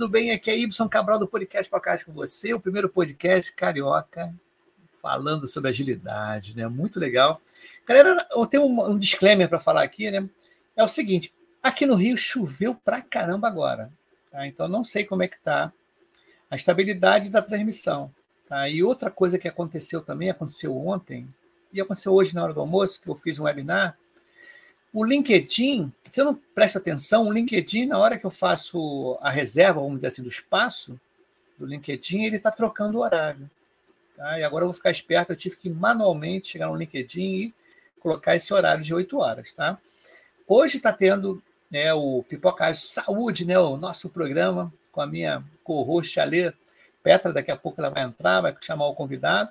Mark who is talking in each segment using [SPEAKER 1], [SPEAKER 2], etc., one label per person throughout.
[SPEAKER 1] tudo bem? Aqui é Ibson Cabral do Podcast Podcast com você, o primeiro podcast carioca falando sobre agilidade, né? Muito legal. Galera, eu tenho um, um disclaimer para falar aqui, né? É o seguinte, aqui no Rio choveu pra caramba agora, tá? Então não sei como é que tá a estabilidade da transmissão, tá? E outra coisa que aconteceu também, aconteceu ontem, e aconteceu hoje na hora do almoço, que eu fiz um webinar, o LinkedIn, eu não presto atenção, o LinkedIn, na hora que eu faço a reserva, vamos dizer assim, do espaço do LinkedIn, ele está trocando o horário. Tá? E agora eu vou ficar esperto, eu tive que manualmente chegar no LinkedIn e colocar esse horário de 8 horas. Tá? Hoje está tendo né, o Pipocagem Saúde, né, o nosso programa, com a minha co-host Alê Petra, daqui a pouco ela vai entrar, vai chamar o convidado.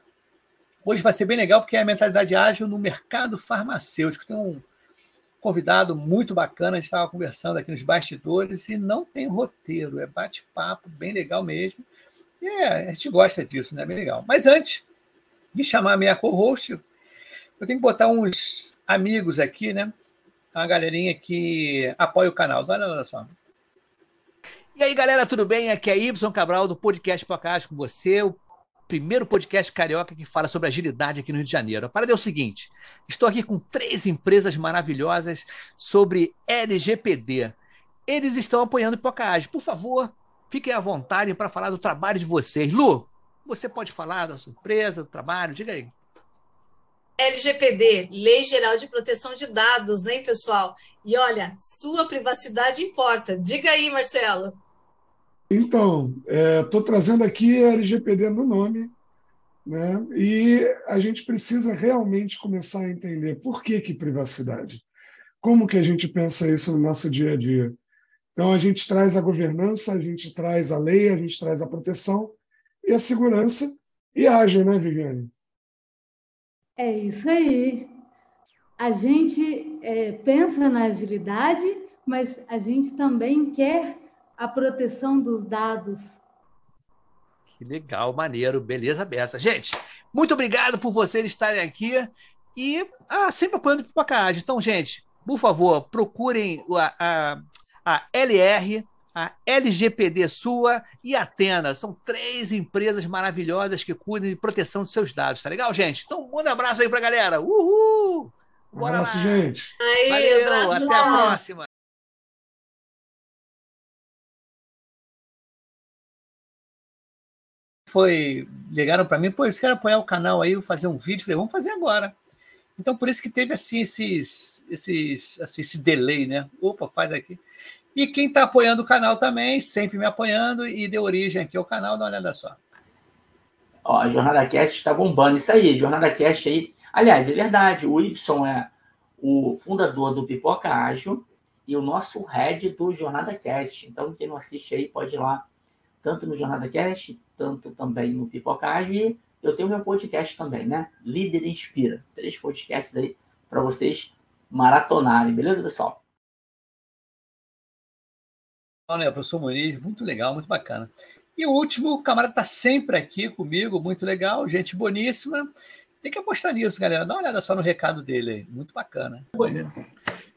[SPEAKER 1] Hoje vai ser bem legal, porque é a mentalidade ágil no mercado farmacêutico. Tem um convidado muito bacana, a gente estava conversando aqui nos bastidores e não tem roteiro, é bate-papo, bem legal mesmo. E é, a gente gosta disso, né? Bem legal. Mas antes de chamar a minha co-host, eu tenho que botar uns amigos aqui, né? A galerinha que apoia o canal. Olha, olha só. E aí, galera, tudo bem? Aqui é Y Cabral do Podcast Podcast com você, o primeiro podcast carioca que fala sobre agilidade aqui no Rio de Janeiro. A parada é o seguinte: estou aqui com três empresas maravilhosas sobre LGPD. Eles estão apoiando o Pipocage. Por favor, fiquem à vontade para falar do trabalho de vocês. Lu, você pode falar da sua empresa, do trabalho? Diga aí.
[SPEAKER 2] LGPD, Lei Geral de Proteção de Dados, hein, pessoal? E olha, sua privacidade importa. Diga aí, Marcelo.
[SPEAKER 3] Então, estou é, trazendo aqui a LGPD no nome, né? e a gente precisa realmente começar a entender por que, que privacidade. Como que a gente pensa isso no nosso dia a dia? Então, a gente traz a governança, a gente traz a lei, a gente traz a proteção e a segurança e ágil, né, Viviane?
[SPEAKER 4] É isso aí. A gente é, pensa na agilidade, mas a gente também quer a proteção dos dados.
[SPEAKER 1] Que legal, maneiro, beleza beça. Gente, muito obrigado por vocês estarem aqui e ah, sempre apoiando o Pipocagem. Então, gente, por favor, procurem a, a, a LR, a LGPD Sua e a Atena. São três empresas maravilhosas que cuidam de proteção dos seus dados, tá legal, gente? Então, um abraço aí pra galera. Uhul!
[SPEAKER 3] Bora um abraço, lá. gente.
[SPEAKER 2] Aí, Valeu, abraço,
[SPEAKER 1] até a próxima. Foi ligaram para mim, pô, eles querem apoiar o canal aí, fazer um vídeo, falei, vamos fazer agora. Então por isso que teve assim esses, esses assim, esse delay, né? Opa, faz aqui. E quem está apoiando o canal também, sempre me apoiando e deu origem aqui ao canal, dá uma olhada só.
[SPEAKER 5] Ó, a Jornada Cast está bombando. Isso aí, Jornada Cast aí. Aliás, é verdade, o Y é o fundador do Pipoca Ágil e o nosso head do Jornada Cast. Então, quem não assiste aí pode ir lá, tanto no Jornada Cast, tanto também no Pipocagem. E eu tenho meu podcast também, né? Líder Inspira. Três podcasts aí para vocês maratonarem, beleza, pessoal?
[SPEAKER 1] Olha, professor Muniz, muito legal, muito bacana. E o último, o camarada está sempre aqui comigo, muito legal, gente boníssima. Tem que apostar nisso, galera. Dá uma olhada só no recado dele aí, muito bacana.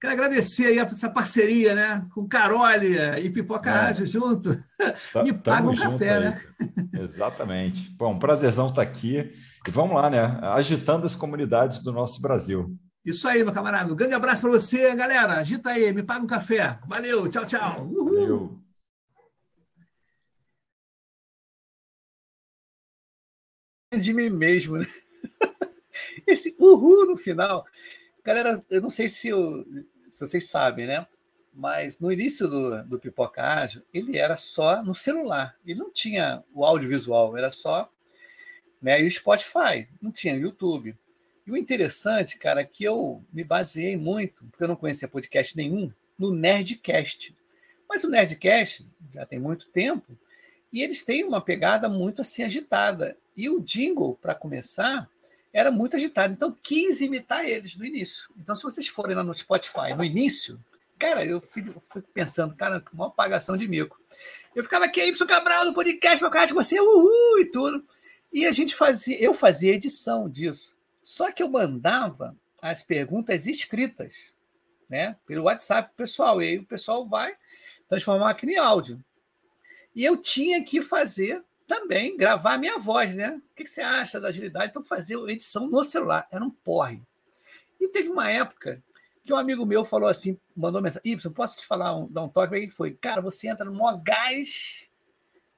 [SPEAKER 1] Quero agradecer aí essa parceria, né? Com Carolia e Pipoca é. Ágil junto.
[SPEAKER 6] Tá, Me paga um café, aí. né? Exatamente. Bom, um prazerzão estar tá aqui. E vamos lá, né? Agitando as comunidades do nosso Brasil.
[SPEAKER 1] Isso aí, meu camarada. Um grande abraço para você, galera. Agita aí, me paga um café. Valeu, tchau, tchau. Uhul. Valeu. De mim mesmo, né? Esse uhul no final. Galera, eu não sei se, eu, se vocês sabem, né? Mas no início do, do Pipoca Ágil, ele era só no celular. Ele não tinha o audiovisual, era só né, e o Spotify, não tinha YouTube. E o interessante, cara, é que eu me baseei muito, porque eu não conhecia podcast nenhum, no Nerdcast. Mas o Nerdcast já tem muito tempo e eles têm uma pegada muito assim agitada. E o jingle, para começar, era muito agitado. Então, quis imitar eles no início. Então, se vocês forem lá no Spotify no início, cara, eu fui, pensando, cara, uma apagação de mico. Eu ficava aqui, Y Cabral, no podcast, meu cara, de você, uhul, e tudo. E a gente fazia, eu fazia edição disso. Só que eu mandava as perguntas escritas, né, pelo WhatsApp pessoal. E aí o pessoal vai transformar aqui em áudio. E eu tinha que fazer também gravar a minha voz, né? O que você acha da agilidade? Então, fazer edição no celular. Era um porre. E teve uma época que um amigo meu falou assim, mandou mensagem, Y, posso te falar, um, dar um toque? Aí foi, cara, você entra no maior gás,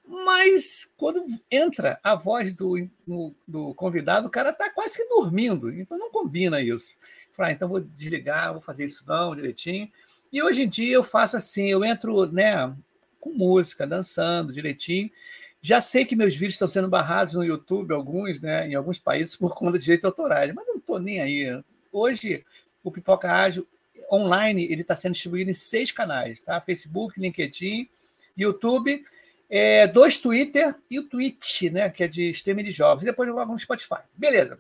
[SPEAKER 1] mas quando entra a voz do, no, do convidado, o cara está quase que dormindo, então não combina isso. Falei, ah, então vou desligar, vou fazer isso não, direitinho. E hoje em dia eu faço assim, eu entro né, com música, dançando direitinho, já sei que meus vídeos estão sendo barrados no YouTube, alguns, né, em alguns países, por conta de direitos autorais, mas não estou nem aí. Hoje, o Pipoca Ágil online ele está sendo distribuído em seis canais, tá? Facebook, LinkedIn, YouTube, é, dois Twitter e o Twitch, né, que é de streaming de jogos. E depois vou no Spotify. Beleza.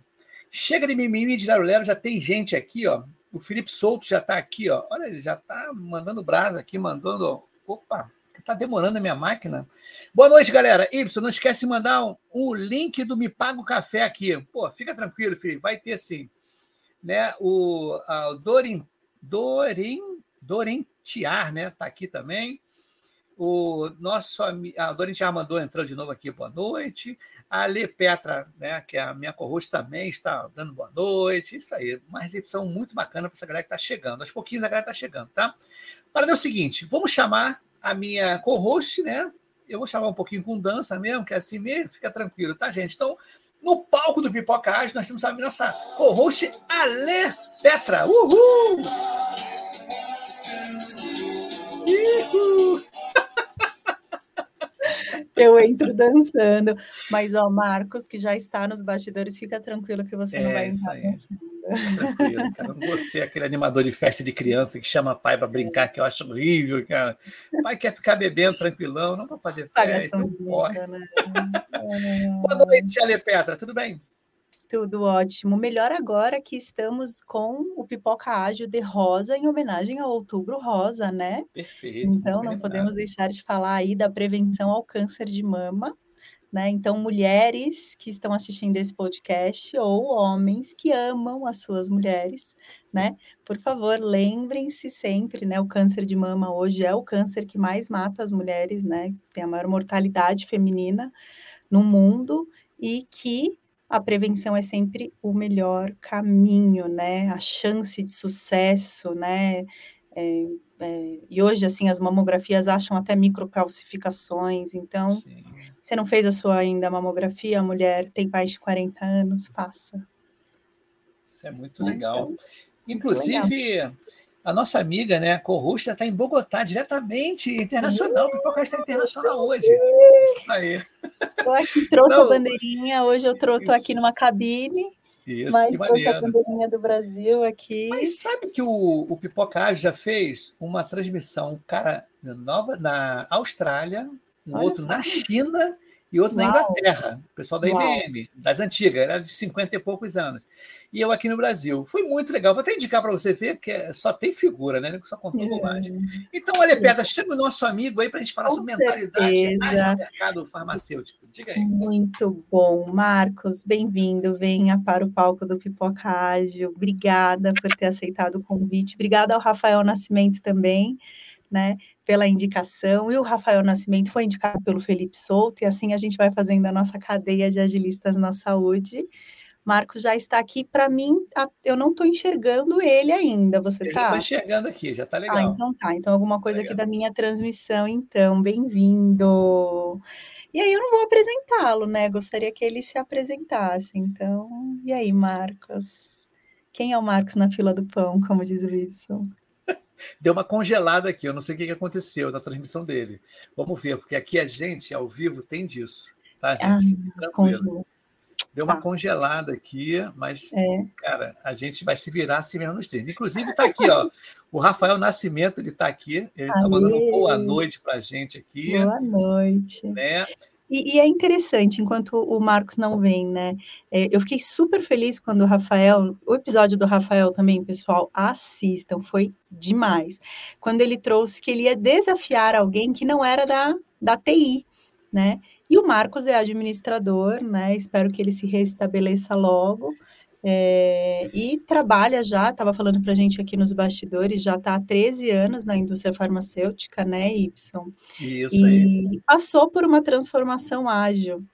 [SPEAKER 1] Chega de mimimi de Lero Lero, já tem gente aqui, ó. O Felipe Souto já está aqui, ó. Olha, ele já está mandando brasa aqui, mandando. Opa, Está demorando a minha máquina. Boa noite, galera. Y, não esquece de mandar um, um link do Me Pago Café aqui. Pô, fica tranquilo, filho. Vai ter sim. Né? O, a, o Dorin, Dorin, Dorin Tiar, né? Está aqui também. O nosso a Dorin Tiar mandou entrou de novo aqui. Boa noite. A Lê Petra, né? Que é a minha co também está dando boa noite. Isso aí. Uma recepção muito bacana para essa galera que está chegando. Aos pouquinhos a galera está chegando, tá? Para o seguinte, vamos chamar a minha co-host, né? Eu vou chamar um pouquinho com dança mesmo, que é assim mesmo, fica tranquilo, tá, gente? Então, no palco do Pipoca Arte, nós temos a nossa co-host Ale Petra. Uhul!
[SPEAKER 7] Uhul! Eu entro dançando. Mas, ó, Marcos, que já está nos bastidores, fica tranquilo que você é, não vai entrar.
[SPEAKER 1] Tranquilo, cara. Vou ser aquele animador de festa de criança que chama pai para brincar, que eu acho horrível, cara. Pai quer ficar bebendo tranquilão, não para fazer festa. Não pode. Né? Boa noite, Ale Petra, tudo bem?
[SPEAKER 7] Tudo ótimo. Melhor agora que estamos com o Pipoca Ágil de Rosa em homenagem ao Outubro Rosa, né?
[SPEAKER 1] Perfeito.
[SPEAKER 7] Então, não podemos deixar de falar aí da prevenção ao câncer de mama né? Então, mulheres que estão assistindo esse podcast ou homens que amam as suas mulheres, né? Por favor, lembrem-se sempre, né? O câncer de mama hoje é o câncer que mais mata as mulheres, né? Tem a maior mortalidade feminina no mundo e que a prevenção é sempre o melhor caminho, né? A chance de sucesso, né? É, é, e hoje, assim, as mamografias acham até microcalcificações, então, Sim. você não fez a sua ainda mamografia, a mulher tem mais de 40 anos, passa.
[SPEAKER 1] Isso é muito né, legal. Então, Inclusive, legal. a nossa amiga, né, Corrusta, está em Bogotá, diretamente internacional, o Pipoca está internacional hoje. Isso aí.
[SPEAKER 7] Eu aqui trouxe a bandeirinha, hoje eu estou aqui numa cabine, isso, Mas que a bandeirinha do Brasil aqui.
[SPEAKER 1] Mas sabe que o, o Pipoca já fez uma transmissão, cara, nova na Austrália, um Olha outro só. na China e outro Uau. na Inglaterra, o pessoal da Uau. IBM, das antigas, era de 50 e poucos anos. E eu aqui no Brasil. Foi muito legal. Vou até indicar para você ver que é, só tem figura, né? Só contou é. bobagem. Então, olha, Pedra, chama o nosso amigo aí para a gente falar Com sobre mentalidade no mercado farmacêutico. Diga aí.
[SPEAKER 7] Muito bom. Marcos, bem-vindo. Venha para o palco do Pipoca Ágil. Obrigada por ter aceitado o convite. Obrigada ao Rafael Nascimento também. Né, pela indicação, e o Rafael Nascimento foi indicado pelo Felipe Souto, e assim a gente vai fazendo a nossa cadeia de agilistas na saúde. Marcos já está aqui. Para mim, eu não estou enxergando ele ainda. Você está?
[SPEAKER 1] Estou enxergando aqui, já está ah, legal.
[SPEAKER 7] Ah, então tá. Então, alguma coisa aqui da minha transmissão, então. Bem-vindo. E aí, eu não vou apresentá-lo, né? Gostaria que ele se apresentasse. Então, e aí, Marcos? Quem é o Marcos na fila do pão, como diz o Wilson?
[SPEAKER 1] Deu uma congelada aqui, eu não sei o que aconteceu na transmissão dele. Vamos ver, porque aqui a gente, ao vivo, tem disso. Tá, gente? Ah, Tranquilo. Deu uma tá. congelada aqui, mas, é. cara, a gente vai se virar assim mesmo nos treinos. Inclusive, está aqui, ó. O Rafael Nascimento, ele está aqui. Ele está mandando boa noite para a gente aqui.
[SPEAKER 7] Boa noite. Né? E, e, é interessante, enquanto o Marcos não vem, né? É, eu fiquei super feliz quando o Rafael, o episódio do Rafael também, pessoal, assistam, foi demais. Quando ele trouxe que ele ia desafiar alguém que não era da, da TI, né? E o Marcos é administrador, né? Espero que ele se restabeleça logo. É, e trabalha já, estava falando para a gente aqui nos bastidores, já está há 13 anos na indústria farmacêutica, né, Y?
[SPEAKER 1] Isso e aí.
[SPEAKER 7] passou por uma transformação ágil.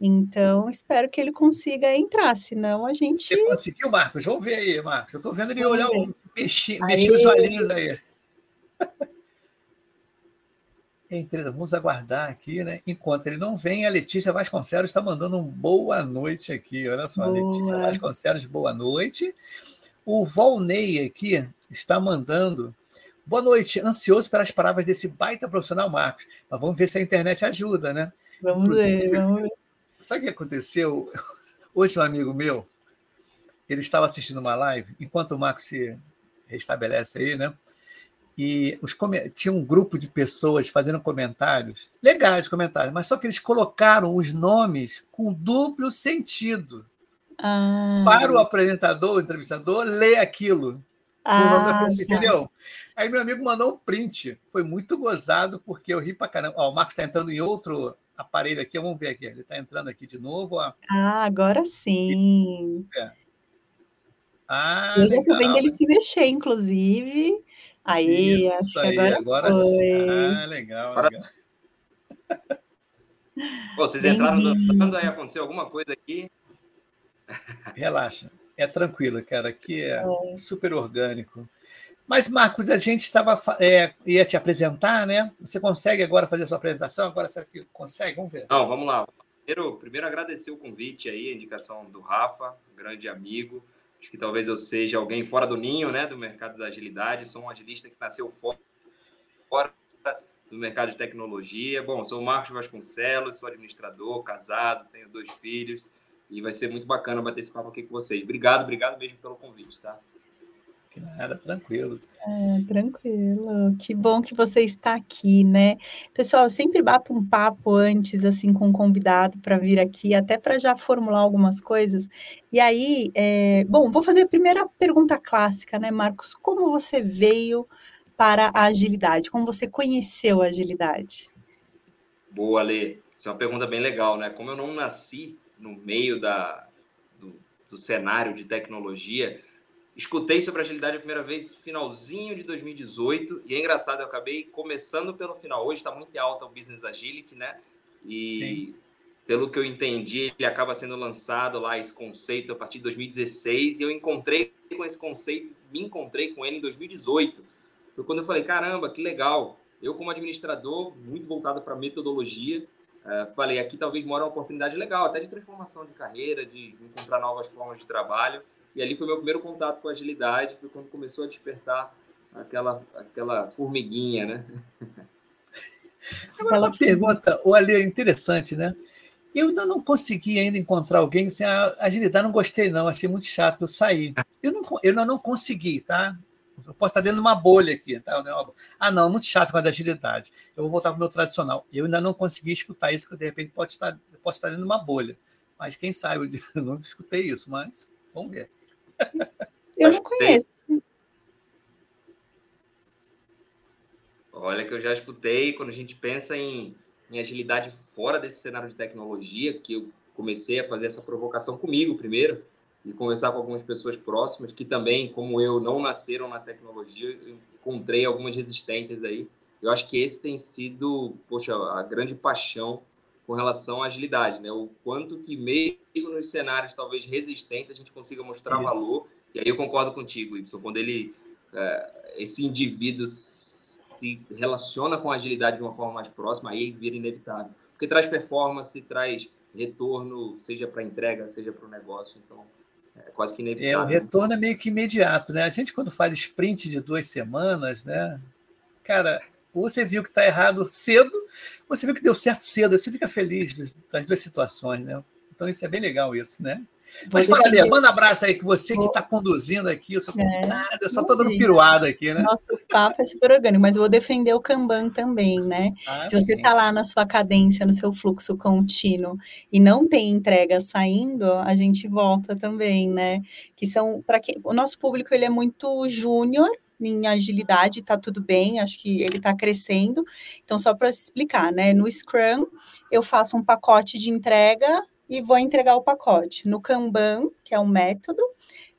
[SPEAKER 7] Então, espero que ele consiga entrar, senão a gente.
[SPEAKER 1] Você conseguiu, Marcos? Vamos ver aí, Marcos. Eu estou vendo ele olhar, mexer, mexer os olhinhos aí. É vamos aguardar aqui, né? Enquanto ele não vem, a Letícia Vasconcelos está mandando um boa noite aqui. Olha só, boa. Letícia Vasconcelos, boa noite. O Volney aqui está mandando. Boa noite, ansioso pelas palavras desse baita profissional Marcos. Mas vamos ver se a internet ajuda, né?
[SPEAKER 7] Vamos Inclusive, ver, vamos ver.
[SPEAKER 1] Sabe o que aconteceu? Hoje, um amigo meu, ele estava assistindo uma live, enquanto o Marcos se restabelece aí, né? E os, tinha um grupo de pessoas fazendo comentários, legais comentários, mas só que eles colocaram os nomes com duplo sentido. Ah. Para o apresentador, o entrevistador, ler aquilo. Ah, tá. entendeu? Aí meu amigo mandou um print. Foi muito gozado, porque eu ri pra caramba. Ó, o Marcos está entrando em outro aparelho aqui, vamos ver aqui. Ele está entrando aqui de novo. Ó.
[SPEAKER 7] Ah, agora sim. É. Ah, eu já estou vendo ele se mexer, inclusive. Aí, Isso acho que aí, agora, agora
[SPEAKER 1] sim. Ah, legal, legal.
[SPEAKER 8] Pô, vocês entraram dançando, aí aconteceu alguma coisa aqui?
[SPEAKER 1] Relaxa, é tranquilo, cara. Aqui é, é. super orgânico. Mas, Marcos, a gente estava é, ia te apresentar, né? Você consegue agora fazer a sua apresentação? Agora será que consegue? Vamos ver.
[SPEAKER 8] Não, vamos lá. Primeiro, primeiro agradecer o convite aí, a indicação do Rafa, grande amigo. Acho que talvez eu seja alguém fora do ninho, né, do mercado da agilidade. Sou um agilista que nasceu fora do mercado de tecnologia. Bom, sou o Marcos Vasconcelos, sou administrador, casado, tenho dois filhos e vai ser muito bacana bater esse papo aqui com vocês. Obrigado, obrigado mesmo pelo convite, tá?
[SPEAKER 1] Que nada, tranquilo.
[SPEAKER 7] É, tranquilo. Que bom que você está aqui, né? Pessoal, eu sempre bato um papo antes, assim, com um convidado para vir aqui, até para já formular algumas coisas. E aí, é... bom, vou fazer a primeira pergunta clássica, né, Marcos? Como você veio para a agilidade? Como você conheceu a agilidade?
[SPEAKER 8] Boa, Lê. Isso é uma pergunta bem legal, né? Como eu não nasci no meio da, do, do cenário de tecnologia, Escutei sobre agilidade a primeira vez finalzinho de 2018 e é engraçado, eu acabei começando pelo final. Hoje está muito alta o Business Agility, né? E Sim. pelo que eu entendi, ele acaba sendo lançado lá esse conceito a partir de 2016 e eu encontrei com esse conceito, me encontrei com ele em 2018. Foi quando eu falei, caramba, que legal. Eu como administrador, muito voltado para metodologia, uh, falei, aqui talvez mora uma oportunidade legal, até de transformação de carreira, de encontrar novas formas de trabalho. E ali foi meu primeiro contato com agilidade, foi quando começou a despertar aquela, aquela formiguinha, né?
[SPEAKER 1] Agora, uma pergunta, o Ali, é interessante, né? Eu ainda não consegui ainda encontrar alguém assim, a agilidade não gostei não, achei muito chato, eu saí. Eu não, eu não, consegui, tá? Eu posso estar dentro de uma bolha aqui. Tá? Ah, não, muito chato com a agilidade. Eu vou voltar para o meu tradicional. Eu ainda não consegui escutar isso, que de repente pode estar, posso estar dentro de uma bolha. Mas quem sabe, eu não escutei isso, mas vamos ver.
[SPEAKER 7] Eu não conheço.
[SPEAKER 8] Olha que eu já escutei quando a gente pensa em, em agilidade fora desse cenário de tecnologia, que eu comecei a fazer essa provocação comigo primeiro e conversar com algumas pessoas próximas que também, como eu, não nasceram na tecnologia, encontrei algumas resistências aí. Eu acho que esse tem sido, poxa, a grande paixão com relação à agilidade, né? O quanto que mesmo nos cenários talvez resistentes a gente consiga mostrar Isso. valor. E aí eu concordo contigo, Y, quando ele é, esse indivíduo se relaciona com a agilidade de uma forma mais próxima, aí vira inevitável. Porque traz performance, traz retorno, seja para entrega, seja para o negócio. Então, é quase que inevitável.
[SPEAKER 1] É, o retorno é meio que imediato, né? A gente, quando faz sprint de duas semanas, né? Cara, você viu que está errado cedo, ou você viu que deu certo cedo. Você fica feliz das duas situações, né? Então, isso é bem legal, isso, né? Mas fala, manda um abraço aí, que você que está conduzindo aqui, eu sou é, eu só estou dando piruada aqui, né?
[SPEAKER 7] Nosso papo é super orgânico, mas eu vou defender o Kanban também, né? Ah, Se você está lá na sua cadência, no seu fluxo contínuo e não tem entrega saindo, a gente volta também, né? Que são, para que o nosso público ele é muito júnior, em agilidade, está tudo bem, acho que ele está crescendo. Então, só para explicar, né? No Scrum, eu faço um pacote de entrega e vou entregar o pacote. No Kanban, que é um método,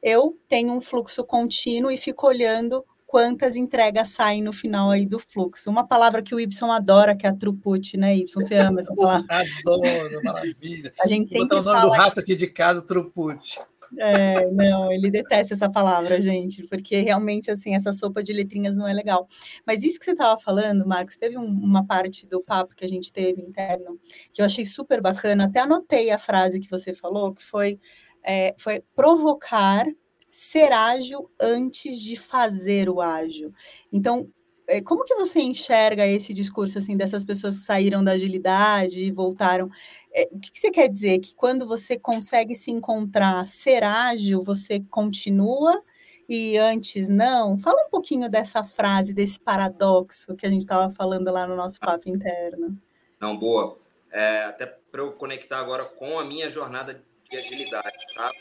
[SPEAKER 7] eu tenho um fluxo contínuo e fico olhando quantas entregas saem no final aí do fluxo. Uma palavra que o Y adora, que é a throughput, né, Y? Você ama essa palavra?
[SPEAKER 1] Adoro, maravilha.
[SPEAKER 7] A gente sempre
[SPEAKER 1] Vou botar o nome do rato aqui de casa, throughput.
[SPEAKER 7] É, não, ele detesta essa palavra, gente, porque realmente, assim, essa sopa de letrinhas não é legal. Mas isso que você estava falando, Marcos, teve um, uma parte do papo que a gente teve interno que eu achei super bacana, até anotei a frase que você falou, que foi, é, foi provocar ser ágil antes de fazer o ágil. Então, como que você enxerga esse discurso assim dessas pessoas que saíram da agilidade e voltaram? É, o que, que, você quer dizer? Que quando você consegue se encontrar, ser ágil, você continua e antes não? Fala um pouquinho dessa frase, desse paradoxo que a gente estava falando lá no nosso papo interno.
[SPEAKER 8] Não, boa. É, até para eu conectar agora com a minha jornada de agilidade, tá?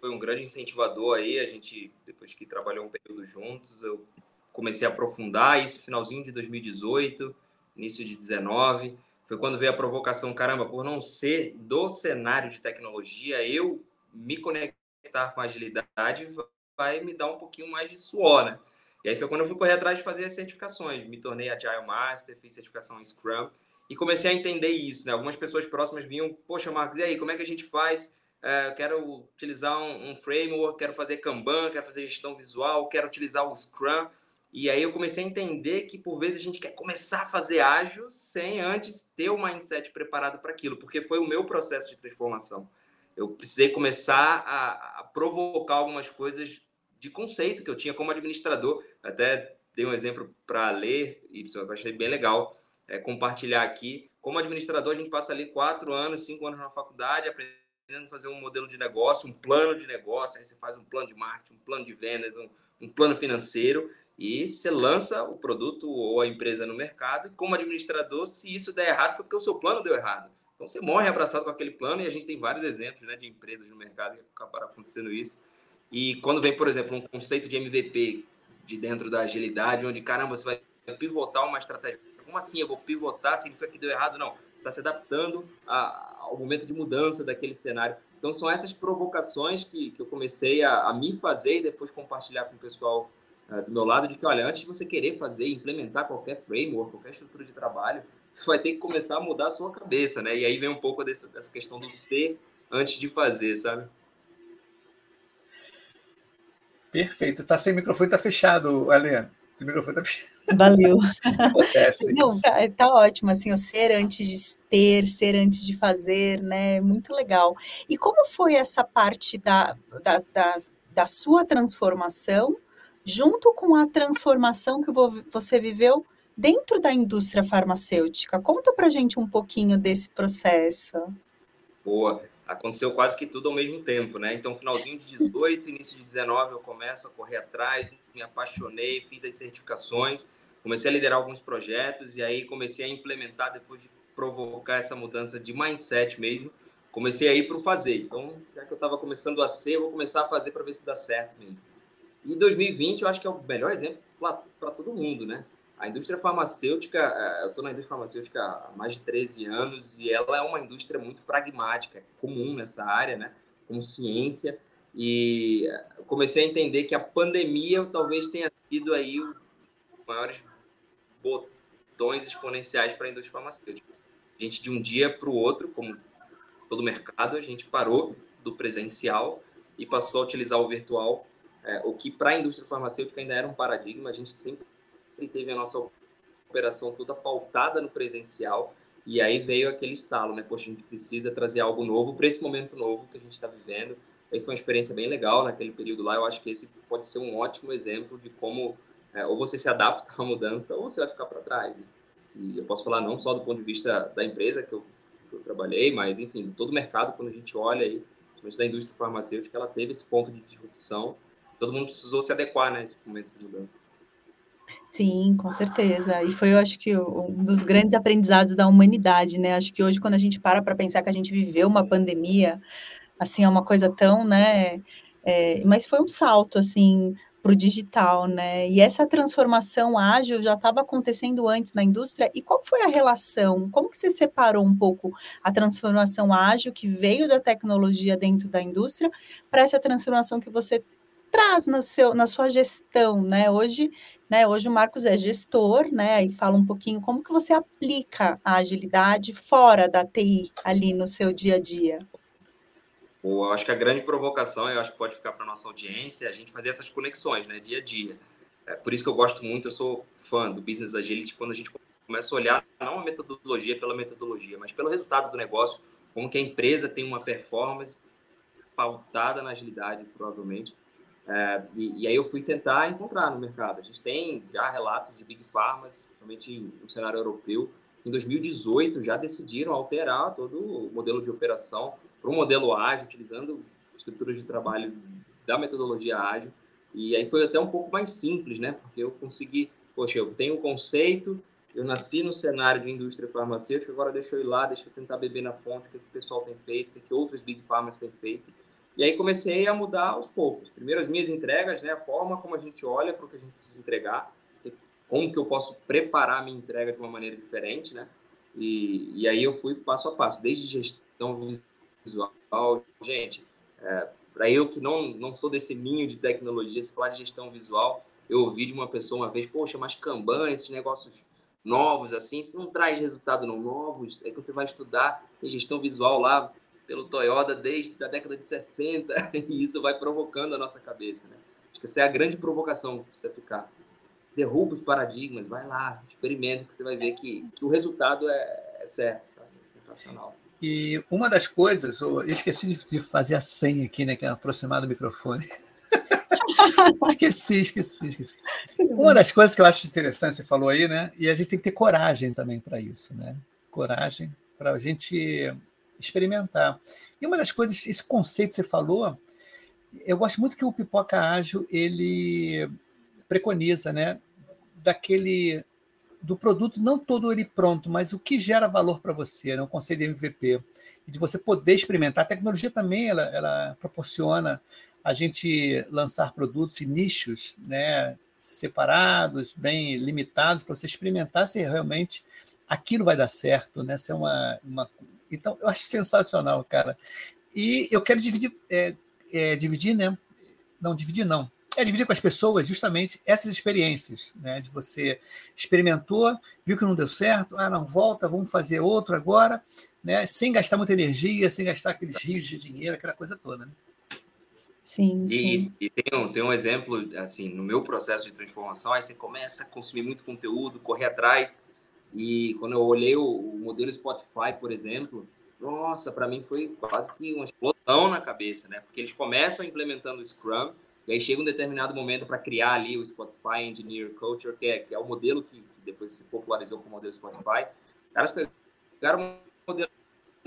[SPEAKER 8] Foi um grande incentivador aí, a gente, depois que trabalhou um período juntos, eu comecei a aprofundar isso finalzinho de 2018, início de 19. Foi quando veio a provocação, caramba, por não ser do cenário de tecnologia, eu me conectar com agilidade vai me dar um pouquinho mais de suor, né? E aí foi quando eu fui correr atrás de fazer as certificações. Me tornei Agile Master, fiz certificação em Scrum e comecei a entender isso, né? Algumas pessoas próximas vinham, poxa, Marcos, e aí, como é que a gente faz? É, quero utilizar um, um framework, quero fazer Kanban, quero fazer gestão visual, quero utilizar o Scrum. E aí eu comecei a entender que por vezes a gente quer começar a fazer ágil sem antes ter o mindset preparado para aquilo, porque foi o meu processo de transformação. Eu precisei começar a, a, provocar algumas coisas de conceito que eu tinha como administrador. Até dei um exemplo para ler, e eu achei bem legal é, compartilhar aqui. Como administrador, a gente passa ali quatro anos, cinco anos na faculdade, aprendendo a fazer um modelo de negócio, um plano de negócio. Aí você faz um plano de marketing, um plano de vendas, um, um plano financeiro e você lança o produto ou a empresa no mercado. E como administrador, se isso der errado, foi porque o seu plano deu errado. Então você morre abraçado com aquele plano e a gente tem vários exemplos né, de empresas no mercado que acabaram acontecendo isso. E quando vem, por exemplo, um conceito de MVP de dentro da agilidade, onde caramba, você vai pivotar uma estratégia. Como assim eu vou pivotar? Significa que deu errado? Não. Você está se adaptando a, ao momento de mudança daquele cenário. Então são essas provocações que, que eu comecei a, a me fazer e depois compartilhar com o pessoal do meu lado de que, olha, antes de você querer fazer, implementar qualquer framework, qualquer estrutura de trabalho, você vai ter que começar a mudar a sua cabeça, né? E aí vem um pouco dessa, dessa questão do ser antes de fazer, sabe?
[SPEAKER 1] Perfeito. Tá sem microfone, tá fechado, Alê. O microfone tá fechado.
[SPEAKER 7] Valeu. Acontece. Não, tá, tá, ótimo, assim, o ser antes de ter, ser antes de fazer, né? Muito legal. E como foi essa parte da, da, da, da sua transformação junto com a transformação que você viveu dentro da indústria farmacêutica. Conta para gente um pouquinho desse processo.
[SPEAKER 8] Boa. aconteceu quase que tudo ao mesmo tempo, né? Então, finalzinho de 18, início de 19, eu começo a correr atrás, me apaixonei, fiz as certificações, comecei a liderar alguns projetos e aí comecei a implementar depois de provocar essa mudança de mindset mesmo, comecei a ir para o fazer. Então, já que eu estava começando a ser, vou começar a fazer para ver se dá certo mesmo. E 2020 eu acho que é o melhor exemplo para todo mundo, né? A indústria farmacêutica, é, eu estou na indústria farmacêutica há mais de 13 anos e ela é uma indústria muito pragmática, comum nessa área, né? Com ciência. E comecei a entender que a pandemia talvez tenha sido aí os maiores botões exponenciais para a indústria farmacêutica. A gente, de um dia para o outro, como todo mercado, a gente parou do presencial e passou a utilizar o virtual, é, o que para a indústria farmacêutica ainda era um paradigma. A gente sempre teve a nossa operação toda pautada no presencial e aí veio aquele estalo, né? Poxa, a gente precisa trazer algo novo para esse momento novo que a gente está vivendo. Aí foi uma experiência bem legal naquele período lá. Eu acho que esse pode ser um ótimo exemplo de como é, ou você se adapta à mudança ou você vai ficar para trás. Né? E eu posso falar não só do ponto de vista da empresa que eu, que eu trabalhei, mas enfim, todo o mercado quando a gente olha aí, principalmente da indústria farmacêutica, ela teve esse ponto de disrupção. Todo mundo precisou se adequar, né, nesse momento.
[SPEAKER 7] Sim, com certeza. E foi, eu acho que, um dos grandes aprendizados da humanidade, né? Acho que hoje, quando a gente para para pensar que a gente viveu uma pandemia, assim, é uma coisa tão, né? É, mas foi um salto, assim, para o digital, né? E essa transformação ágil já estava acontecendo antes na indústria. E qual foi a relação? Como que você separou um pouco a transformação ágil que veio da tecnologia dentro da indústria para essa transformação que você traz no seu, na sua gestão, né? Hoje, né? Hoje o Marcos é gestor, né? E fala um pouquinho como que você aplica a agilidade fora da TI ali no seu dia a dia.
[SPEAKER 8] Eu acho que a grande provocação, eu acho que pode ficar para nossa audiência, é a gente fazer essas conexões, né? Dia a dia. É por isso que eu gosto muito, eu sou fã do Business Agility, quando a gente começa a olhar não a metodologia pela metodologia, mas pelo resultado do negócio, como que a empresa tem uma performance pautada na agilidade, provavelmente, é, e, e, aí eu fui tentar encontrar no mercado. A gente tem já relatos de Big Pharma, principalmente no cenário europeu, em 2018 já decidiram alterar todo o modelo de operação para um modelo ágil, utilizando estruturas de trabalho da metodologia ágil. E aí foi até um pouco mais simples, né? Porque eu consegui, poxa, eu tenho um conceito, eu nasci no cenário de indústria farmacêutica, agora deixa eu ir lá, deixa eu tentar beber na fonte, o que, o pessoal tem feito, o que outros Big Pharmas têm feito e aí comecei a mudar aos poucos. Primeiro as minhas entregas, né, a forma como a gente olha para o que a gente precisa entregar, como que eu posso preparar a minha entrega de uma maneira diferente, né? E, e aí eu fui passo a passo, desde gestão visual, gente, é, para eu que não, não sou desse ninho de tecnologia, se falar de gestão visual, eu ouvi de uma pessoa uma vez, poxa, mas Kanban, esses negócios novos assim, isso não traz resultado não novos, é quando você vai estudar tem gestão visual lá, pelo Toyota desde a década de 60 e isso vai provocando a nossa cabeça, né? Acho que essa é a grande provocação que você ficar. Derruba os paradigmas, vai lá, experimenta que você vai ver que, que o resultado é, é certo, tá? sensacional.
[SPEAKER 1] E uma das coisas, eu esqueci de fazer a senha aqui, né? Que é aproximar do microfone. esqueci, esqueci, esqueci. Uma das coisas que eu acho interessante, você falou aí, né? E a gente tem que ter coragem também para isso, né? Coragem para a gente experimentar. E uma das coisas, esse conceito que você falou, eu gosto muito que o Pipoca Ágil ele preconiza, né? Daquele do produto não todo ele pronto, mas o que gera valor para você, né? o conceito de MVP, de você poder experimentar. A tecnologia também ela, ela proporciona a gente lançar produtos e nichos, né? separados, bem limitados, para você experimentar se realmente aquilo vai dar certo, né? Se é uma, uma então, eu acho sensacional, cara. E eu quero dividir, é, é, dividir, né? Não, dividir não. É dividir com as pessoas justamente essas experiências, né? De você experimentou, viu que não deu certo, ah, não, volta, vamos fazer outro agora, né? Sem gastar muita energia, sem gastar aqueles rios de dinheiro, aquela coisa toda, né?
[SPEAKER 7] Sim,
[SPEAKER 8] e,
[SPEAKER 7] sim.
[SPEAKER 8] E tem um, tem um exemplo, assim, no meu processo de transformação, aí você começa a consumir muito conteúdo, correr atrás, e quando eu olhei o, o modelo Spotify, por exemplo, nossa, para mim foi quase que uma explosão na cabeça, né? Porque eles começam implementando o Scrum, e aí chega um determinado momento para criar ali o Spotify Engineer Culture, que é, que é o modelo que, que depois se popularizou como modelo Spotify. Os caras pegaram o modelo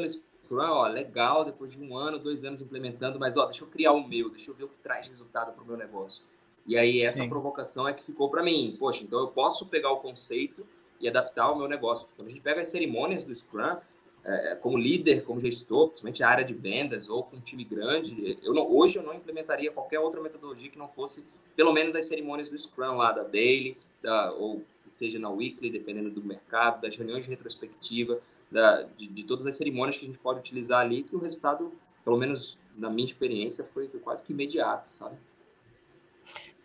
[SPEAKER 8] Scrum, ó, legal, depois de um ano, dois anos implementando, mas ó, deixa eu criar o meu, deixa eu ver o que traz resultado para o meu negócio. E aí essa Sim. provocação é que ficou para mim. Poxa, então eu posso pegar o conceito e adaptar ao meu negócio. Quando a gente pega as cerimônias do Scrum, é, como líder, como gestor, principalmente a área de vendas ou com um time grande, eu não, hoje eu não implementaria qualquer outra metodologia que não fosse pelo menos as cerimônias do Scrum lá, da Daily, da, ou seja na Weekly, dependendo do mercado, das reuniões de retrospectiva, da, de, de, todas as cerimônias que a gente pode utilizar ali, que o resultado, pelo menos na minha experiência, foi quase que imediato, sabe?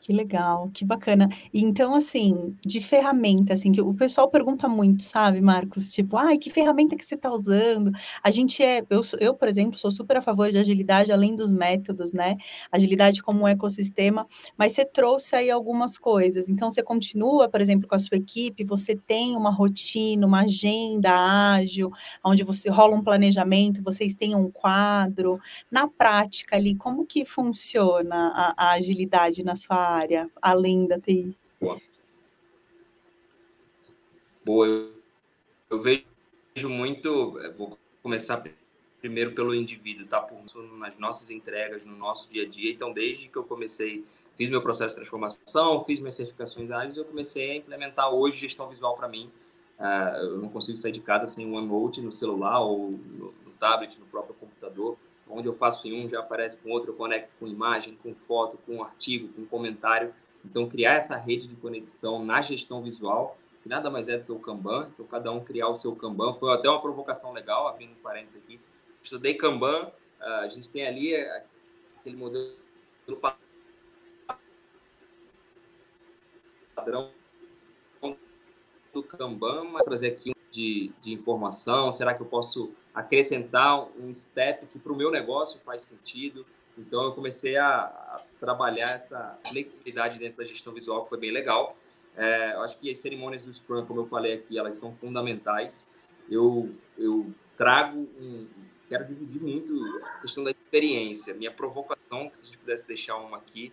[SPEAKER 7] Que legal, que bacana. E então, assim, de ferramenta, assim, que o pessoal pergunta muito, sabe, Marcos? Tipo, ai, que ferramenta que você está usando? A gente é, eu, eu, por exemplo, sou super a favor de agilidade, além dos métodos, né? Agilidade como um ecossistema, mas você trouxe aí algumas coisas. Então, você continua, por exemplo, com a sua equipe, você tem uma rotina, uma agenda ágil, onde você rola um planejamento, vocês têm um quadro. Na prática ali, como que funciona a, a agilidade na sua área, além da TI?
[SPEAKER 8] Boa. Boa, eu, eu vejo muito, é, vou começar primeiro pelo indivíduo, tá? Por, nas nossas entregas, no nosso dia a dia. Então, desde que eu comecei, fiz meu processo de transformação, fiz minhas certificações áreas, eu comecei a implementar hoje gestão visual para mim. Uh, eu não consigo sair de casa sem um OneNote no celular ou no, no tablet, no próprio computador onde eu faço em um já aparece com outro, eu conecto com imagem, com foto, com artigo, com comentário. Então, criar essa rede de conexão na gestão visual, que nada mais é do que o Kanban, então cada um criar o seu Kanban. Foi até uma provocação legal, abrindo um parênteses aqui. Estudei Kanban, a gente tem ali aquele modelo padrão do Kanban, mas trazer aqui de, de informação, será que eu posso acrescentar um step que para o meu negócio faz sentido. Então eu comecei a, a, trabalhar essa flexibilidade dentro da gestão visual, que foi bem legal. É, eu acho que as cerimônias do Scrum, como eu falei aqui, elas são fundamentais. Eu, eu trago um, quero dividir muito a questão da experiência. Minha provocação, se a gente pudesse deixar uma aqui,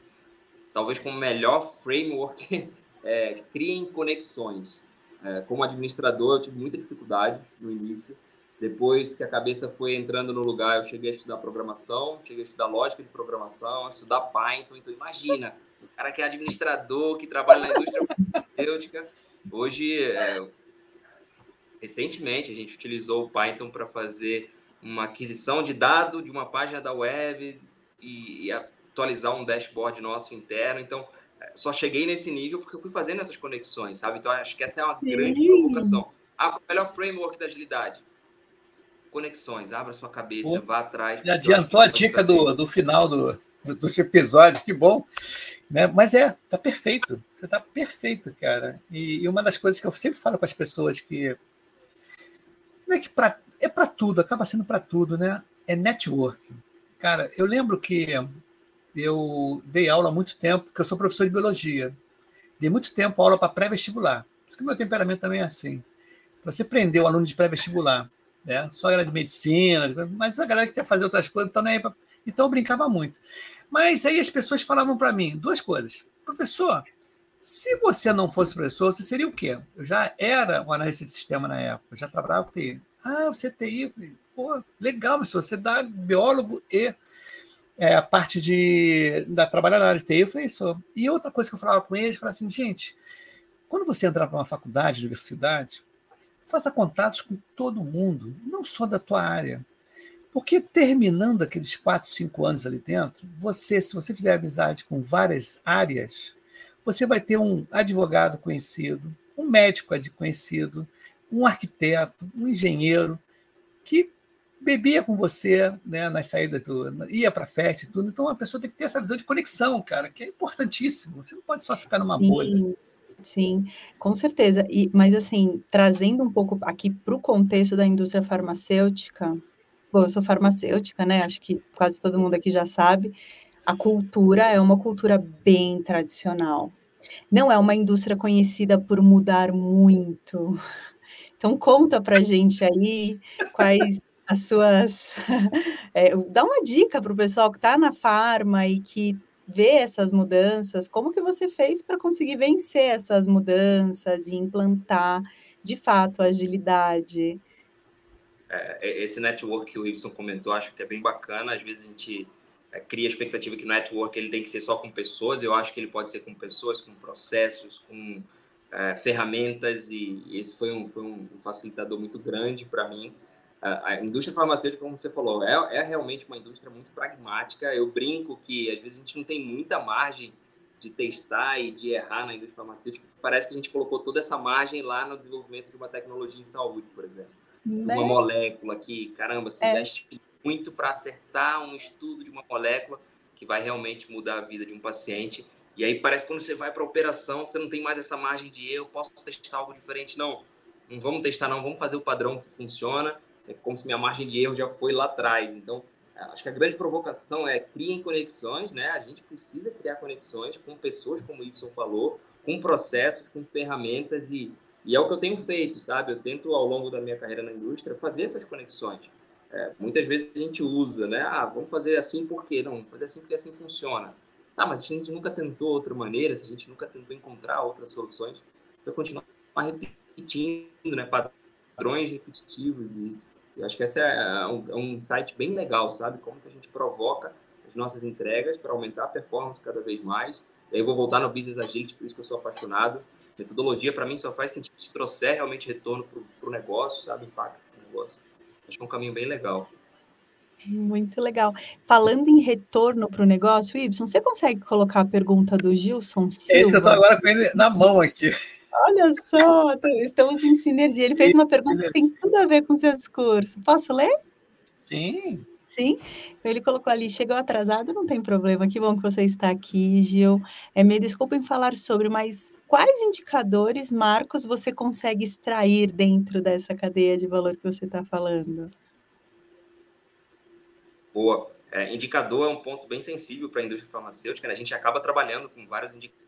[SPEAKER 8] talvez como melhor framework, é, criem conexões. É, como administrador, eu tive muita dificuldade no início, depois que a cabeça foi entrando no lugar, eu cheguei a estudar programação, cheguei a estudar lógica de programação, a estudar Python. Então, imagina, o cara que é administrador, que trabalha na indústria farmacêutica. Hoje, é, recentemente, a gente utilizou o Python para fazer uma aquisição de dado de uma página da web e, e atualizar um dashboard nosso interno. Então, é, só cheguei nesse nível porque eu fui fazendo essas conexões, sabe? Então, acho que essa é uma Sim. grande provocação. Ah, o melhor framework da agilidade conexões, abra sua cabeça, Pô, vá atrás.
[SPEAKER 1] Já adiantou a dica do, do final do, do, do episódio, que bom. Né? Mas é, tá perfeito. Você tá perfeito, cara. E, e, uma das coisas que eu sempre falo com as pessoas que não é que pra, é para tudo, acaba sendo para tudo, né? É networking. Cara, eu lembro que eu dei aula há muito tempo, porque eu sou professor de biologia. Dei muito tempo aula para pré-vestibular. Por isso que meu temperamento também é assim. Você prender o aluno de pré-vestibular né? Só a galera de medicina, mas a galera que quer fazer outras coisas, então, nem então eu brincava muito. Mas aí as pessoas falavam para mim duas coisas. Professor, se você não fosse professor, você seria o quê? Eu já era um analista de sistema na época, eu já trabalhava com TI. Ah, você é TI? Eu falei, pô, legal, professor, você dá biólogo e é, a parte de da, trabalhar na área de TI. Eu falei, isso. E outra coisa que eu falava com eles, eu falava assim, gente, quando você entrar para uma faculdade, universidade, Faça contatos com todo mundo, não só da tua área. Porque terminando aqueles quatro, cinco anos ali dentro, você, se você fizer amizade com várias áreas, você vai ter um advogado conhecido, um médico conhecido, um arquiteto, um engenheiro que bebia com você né, nas saídas, do, ia para festa e tudo. Então a pessoa tem que ter essa visão de conexão, cara, que é importantíssimo. Você não pode só ficar numa bolha.
[SPEAKER 7] Sim, com certeza. E, mas assim, trazendo um pouco aqui para o contexto da indústria farmacêutica, bom, eu sou farmacêutica, né? Acho que quase todo mundo aqui já sabe. A cultura é uma cultura bem tradicional. Não é uma indústria conhecida por mudar muito. Então conta para gente aí quais as suas. É, dá uma dica para o pessoal que está na farma e que ver essas mudanças, como que você fez para conseguir vencer essas mudanças e implantar de fato a agilidade?
[SPEAKER 8] é, esse network que o Ibson comentou, acho que é bem bacana. Às vezes a gente é, cria a expectativa que o network ele tem que ser só com pessoas. Eu acho que ele pode ser com pessoas, com processos, com é, ferramentas. E, e, esse foi um, foi um facilitador muito grande para mim. A, a, indústria farmacêutica, como você falou, é, é realmente uma indústria muito pragmática. Eu brinco que às vezes a gente não tem muita margem de testar e de errar na indústria farmacêutica. Parece que a gente colocou toda essa margem lá no desenvolvimento de uma tecnologia em saúde, por exemplo. Né? Uma molécula que, caramba, se é. investe muito para acertar um estudo de uma molécula que vai realmente mudar a vida de um paciente. E aí parece que quando você vai para a operação, você não tem mais essa margem de eu posso testar algo diferente. Não, não vamos testar, não, vamos fazer o padrão que funciona. É como se minha margem de erro já foi lá atrás. Então, acho que a grande provocação é criem conexões, né? A gente precisa criar conexões com pessoas, como o Y falou, com processos, com ferramentas e, e é o que eu tenho feito, sabe? Eu tento, ao longo da minha carreira na indústria, fazer essas conexões. É, muitas vezes a gente usa, né? Ah, vamos fazer assim por quê? Não, fazer assim porque assim funciona. Ah, mas a gente nunca tentou outra maneira, a gente nunca tentou encontrar outras soluções, então continuar repetindo, né? Padrões repetitivos e eu acho que esse é um, é um site bem legal, sabe? Como que a gente provoca as nossas entregas para aumentar a performance cada vez mais. E aí eu vou voltar no Business Agility, por isso que eu sou apaixonado. Metodologia, para mim, só faz sentido se trouxer realmente retorno para o negócio, sabe? Impacto para o negócio. Acho que é um caminho bem legal.
[SPEAKER 7] Muito legal. Falando em retorno para o negócio, Ibson, você consegue colocar a pergunta do Gilson
[SPEAKER 1] Silva? É isso que eu estou agora com ele na mão aqui.
[SPEAKER 7] Olha só, estamos em sinergia. Ele fez uma pergunta que tem tudo a ver com o seu discurso. Posso ler?
[SPEAKER 1] Sim.
[SPEAKER 7] Sim, ele colocou ali, chegou atrasado, não tem problema, que bom que você está aqui, Gil. É, me desculpa em falar sobre, mas quais indicadores, marcos, você consegue extrair dentro dessa cadeia de valor que você está falando?
[SPEAKER 8] Boa. É, indicador é um ponto bem sensível para a indústria farmacêutica, né? a gente acaba trabalhando com vários indicadores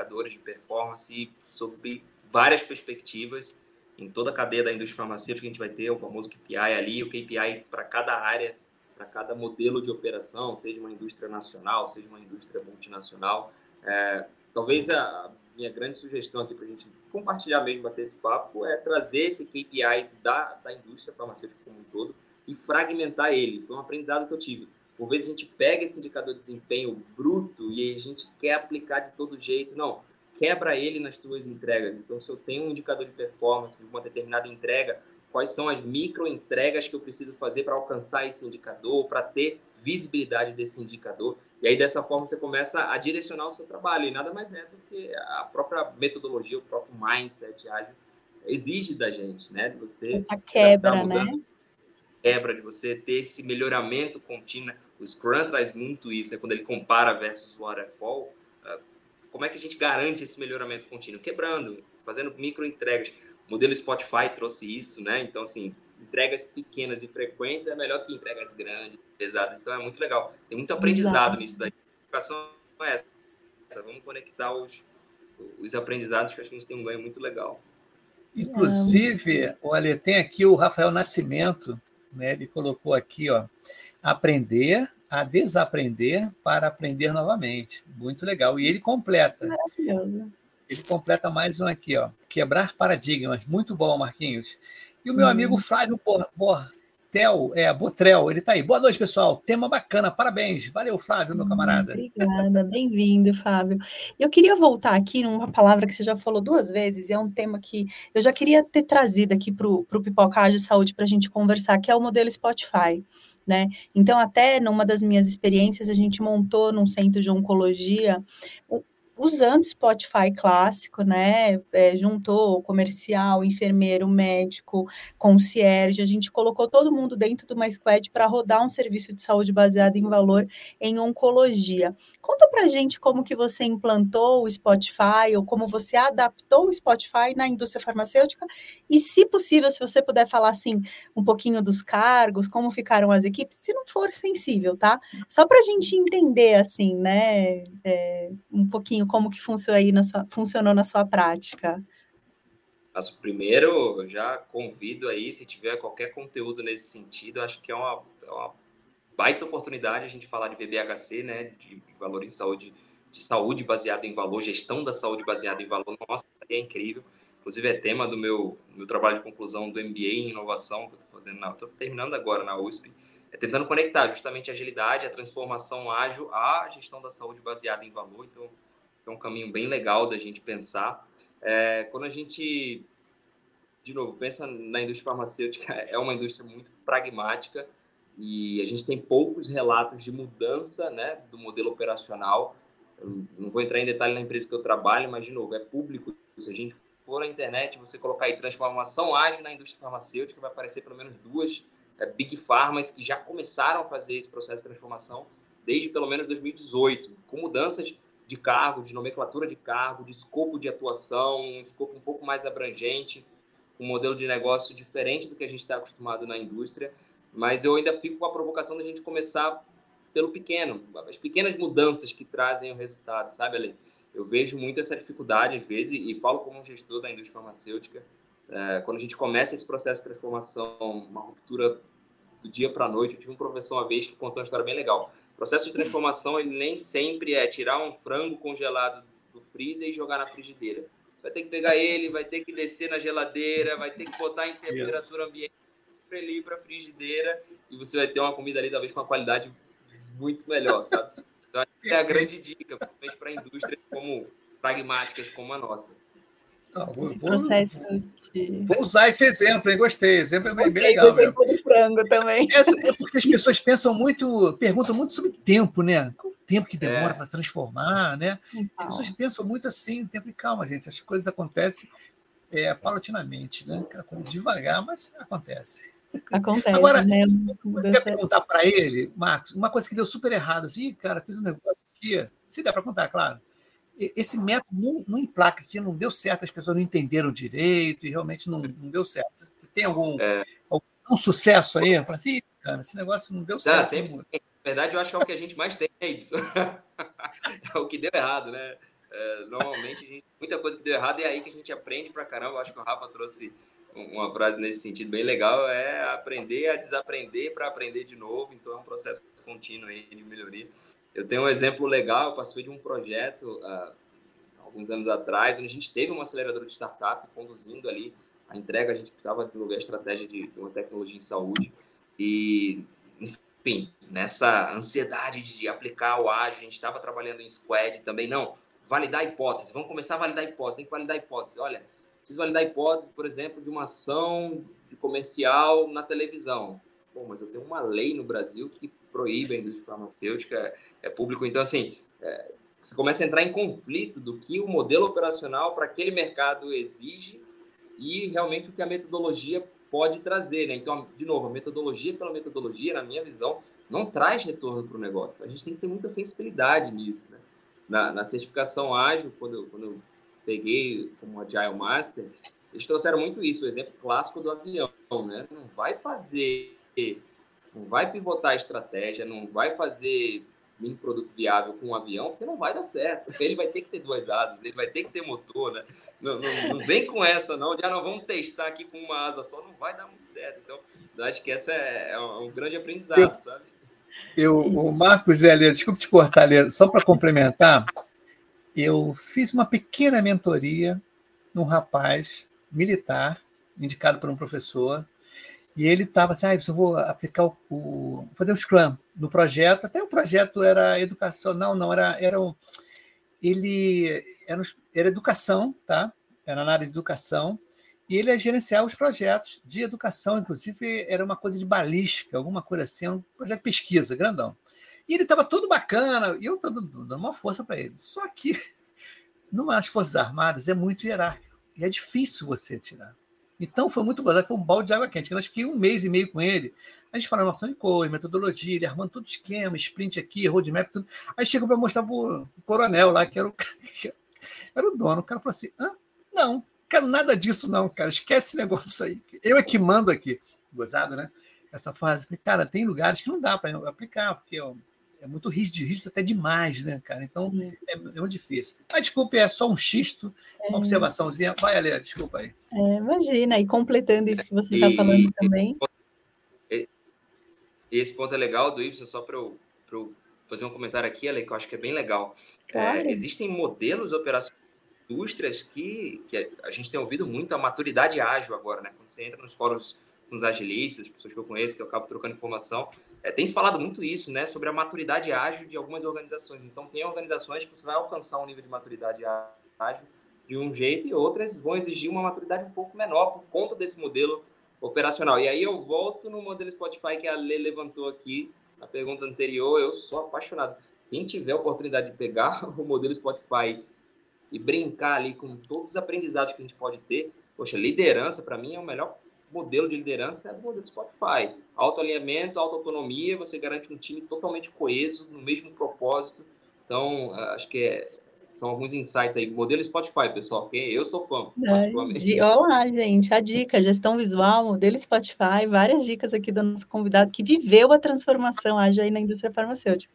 [SPEAKER 8] indicadores de performance sob várias perspectivas. Em toda a cadeia da indústria farmacêutica, a gente vai ter o famoso KPI ali, o KPI para cada área, para cada modelo de operação, seja uma indústria nacional, seja uma indústria multinacional. É, talvez a minha grande sugestão aqui para a gente compartilhar mesmo, bater esse papo, é trazer esse KPI da, da indústria farmacêutica como um todo e fragmentar ele. Foi um aprendizado que eu tive por vezes a gente pega esse indicador de desempenho bruto e a gente quer aplicar de todo jeito. Não, quebra ele nas tuas entregas. Então, se eu tenho um indicador de performance de uma determinada entrega, quais são as micro entregas que eu preciso fazer para alcançar esse indicador, para ter visibilidade desse indicador. E aí, dessa forma, você começa a direcionar o seu trabalho. E nada mais é do que a própria metodologia, o próprio mindset ágil exige da gente, né? Você
[SPEAKER 7] Essa quebra, né?
[SPEAKER 8] Quebra, de você ter esse melhoramento contínuo. O Scrum traz muito isso, é quando ele compara versus o Waterfall. Ah, como é que a gente garante esse melhoramento contínuo? Quebrando, fazendo micro entregas. O modelo Spotify trouxe isso, né? Então, assim, entregas pequenas e frequentes é melhor que entregas grandes, pesadas. Então, é muito legal. Tem muito aprendizado Exato. nisso daí. A educação é essa. Vamos conectar os, os aprendizados que acho que a gente tem um ganho muito legal.
[SPEAKER 1] Inclusive, olha, tem aqui o Rafael Nascimento, né? Ele colocou aqui, ó aprender a desaprender para aprender novamente. Muito legal. E ele completa.
[SPEAKER 7] Maravilhoso.
[SPEAKER 1] Ele completa mais um aqui, ó. Quebrar paradigmas. Muito bom, Marquinhos. E o meu amigo Flávio Bortel, é, Botrel, ele está aí. Boa noite, pessoal. Tema bacana, parabéns. Valeu, Flávio, meu camarada.
[SPEAKER 7] Obrigada, bem-vindo, Fábio. Eu queria voltar aqui numa palavra que você já falou duas vezes, e é um tema que eu já queria ter trazido aqui para o Pipoca de Saúde para a gente conversar, que é o modelo Spotify né? Então, até numa das minhas experiências, a gente montou num centro de oncologia usando Spotify clássico, né? É, juntou comercial, enfermeiro, médico, concierge, a gente colocou todo mundo dentro de uma squad para rodar um serviço de saúde baseado em valor em oncologia. Conta pra gente como que você implantou o Spotify ou como você adaptou o Spotify na indústria farmacêutica e, se possível, se você puder falar assim um pouquinho dos cargos, como ficaram as equipes, se não for sensível, tá? Só para a gente entender assim, né? É, um pouquinho como que funcionou, aí na sua, funcionou na sua prática?
[SPEAKER 8] Mas primeiro, já convido aí, se tiver qualquer conteúdo nesse sentido, acho que é uma, é uma baita oportunidade a gente falar de BBHC, né, de valor em saúde, de saúde baseada em valor, gestão da saúde baseada em valor. Nossa, é incrível. inclusive é tema do meu, meu trabalho de conclusão do MBA em inovação, que eu estou fazendo, estou terminando agora na USP, é tentando conectar justamente a agilidade, a transformação ágil à gestão da saúde baseada em valor. Então, é um caminho bem legal da gente pensar. É, quando a gente, de novo, pensa na indústria farmacêutica, é uma indústria muito pragmática e a gente tem poucos relatos de mudança né, do modelo operacional. Eu não vou entrar em detalhe na empresa que eu trabalho, mas, de novo, é público. Se a gente for na internet, você colocar aí transformação ágil na indústria farmacêutica, vai aparecer pelo menos duas é, big pharmas que já começaram a fazer esse processo de transformação desde pelo menos 2018, com mudanças de cargo, de nomenclatura de cargo, de escopo de atuação, um escopo um pouco mais abrangente, um modelo de negócio diferente do que a gente está acostumado na indústria. Mas eu ainda fico com a provocação da gente começar pelo pequeno, as pequenas mudanças que trazem o resultado, sabe, Ale? Eu vejo muito essa dificuldade, às vezes, e falo como gestor da indústria farmacêutica, é, quando a gente começa esse processo de transformação, uma ruptura do dia para a noite. Eu tive um professor uma vez que contou uma história bem legal. Processo de transformação ele nem sempre é tirar um frango congelado do freezer e jogar na frigideira. Vai ter que pegar ele, vai ter que descer na geladeira, vai ter que botar em temperatura ambiente para ele ir para a frigideira e você vai ter uma comida ali talvez com uma qualidade muito melhor, sabe? Então, é a grande dica, principalmente para indústrias como pragmáticas como a nossa.
[SPEAKER 1] Não, vou, processo de... vou usar esse exemplo, hein? Gostei. Exemplo é bem, bem legal.
[SPEAKER 7] Exemplo do frango também.
[SPEAKER 1] É, é, porque as pessoas pensam muito, perguntam muito sobre tempo, né? Qual o tempo que demora é. para transformar, né? Então. As pessoas pensam muito assim, tempo e calma, gente. As coisas acontecem é, paulatinamente, né? Devagar, mas acontece.
[SPEAKER 7] Acontece.
[SPEAKER 1] Agora, né? você quer perguntar para ele, Marcos, uma coisa que deu super errado, assim, cara, fiz um negócio aqui. Se der para contar, claro esse método não, não emplaca aqui, não deu certo, as pessoas não entenderam direito e realmente não, não deu certo. Você tem algum, é. algum sucesso aí? Fala assim, cara, esse negócio não deu certo.
[SPEAKER 8] Sempre, na verdade, eu acho que é o que a gente mais tem, é isso. é o que deu errado, né? É, normalmente, gente, muita coisa que deu errado é aí que a gente aprende pra caramba. Eu acho que o Rafa trouxe uma frase nesse sentido bem legal, é aprender a desaprender para aprender de novo. Então, é um processo contínuo aí de melhoria. Eu tenho um exemplo legal, eu participei de um projeto uh, alguns anos atrás, onde a gente teve uma aceleradora de startup conduzindo ali a entrega, a gente precisava desenvolver a estratégia de, de uma tecnologia em saúde. E, enfim, nessa ansiedade de aplicar o ágil, a gente estava trabalhando em squad também, não, validar a hipótese, vamos começar a validar a hipótese, tem que validar a hipótese, olha, preciso validar a hipótese, por exemplo, de uma ação de comercial na televisão. Pô, mas eu tenho uma lei no Brasil que proíbe a indústria farmacêutica, é público. Então, assim, é, você começa a entrar em conflito do que o modelo operacional para aquele mercado exige e realmente o que a metodologia pode trazer. Né? Então, de novo, a metodologia pela metodologia, na minha visão, não traz retorno para o negócio. A gente tem que ter muita sensibilidade nisso. Né? Na, na certificação ágil, quando eu, quando eu peguei como Agile Master, eles trouxeram muito isso, o exemplo clássico do avião. Né? Não vai fazer, não vai pivotar a estratégia, não vai fazer mini produto viável com um avião, porque não vai dar certo. Ele vai ter que ter duas asas, ele vai ter que ter motor, né? Não, não, não vem com essa, não. Já não vamos testar aqui com uma asa só, não vai dar muito certo. Então, eu acho que essa é, é um grande aprendizado, eu, sabe?
[SPEAKER 1] Eu, o Marcos, Zé, desculpa te cortar, Lê, só para complementar, eu fiz uma pequena mentoria num rapaz militar, indicado por um professor, e ele estava assim, ah, eu vou aplicar o, o, fazer o Scrum no projeto. Até o projeto era educacional, não, era, era um, ele era, era educação, tá? Era na área de educação. E ele ia gerenciar os projetos de educação, inclusive era uma coisa de balística, alguma coisa assim, um projeto de pesquisa, grandão. E ele estava todo bacana, e eu estava dando uma força para ele. Só que, nas Forças Armadas, é muito hierárquico, e é difícil você tirar. Então foi muito gozado, foi um balde de água quente. Eu acho que um mês e meio com ele, a gente falando noção de cor, metodologia, ele armando todo esquema, sprint aqui, roadmap, tudo. Aí chegou para mostrar para o coronel lá, que era o, era o dono. O cara falou assim: Hã? não, quero nada disso, não, cara. Esquece esse negócio aí. Eu é que mando aqui. Gozado, né? Essa fase. Cara, tem lugares que não dá para aplicar, porque ó, é muito rígido, rígido até demais, né, cara? Então é, é, muito difícil. Mas desculpe, é só um xisto, uma é. observaçãozinha. Vai, Alê, desculpa aí.
[SPEAKER 7] É, imagina, e completando isso que você está falando também.
[SPEAKER 8] Esse ponto é legal do Y, só para eu, eu, fazer um comentário aqui, Ale, que eu acho que é bem legal. É, claro. existem modelos operacionais indústrias que, que a gente tem ouvido muito a maturidade ágil agora, né? Quando você entra nos fóruns com os agilistas, pessoas que eu conheço, que eu acabo trocando informação, é, tem se falado muito isso, né? Sobre a maturidade ágil de algumas organizações. Então, tem organizações que você vai alcançar um nível de maturidade ágil de um jeito e outras vão exigir uma maturidade um pouco menor por conta desse modelo operacional. E aí eu volto no modelo Spotify que a Lê levantou aqui na pergunta anterior. Eu sou apaixonado. Quem tiver a oportunidade de pegar o modelo Spotify e brincar ali com todos os aprendizados que a gente pode ter, poxa, liderança para mim é o melhor modelo de liderança é do modelo Spotify. Autoalinhamento, autoautonomia, você garante um time totalmente coeso, no mesmo propósito. Então, acho que é, são alguns insights aí. Modelo Spotify, pessoal, que eu sou fã.
[SPEAKER 7] De, olá, gente. A dica, gestão visual, modelo Spotify, várias dicas aqui do nosso convidado que viveu a transformação ágil aí na indústria farmacêutica.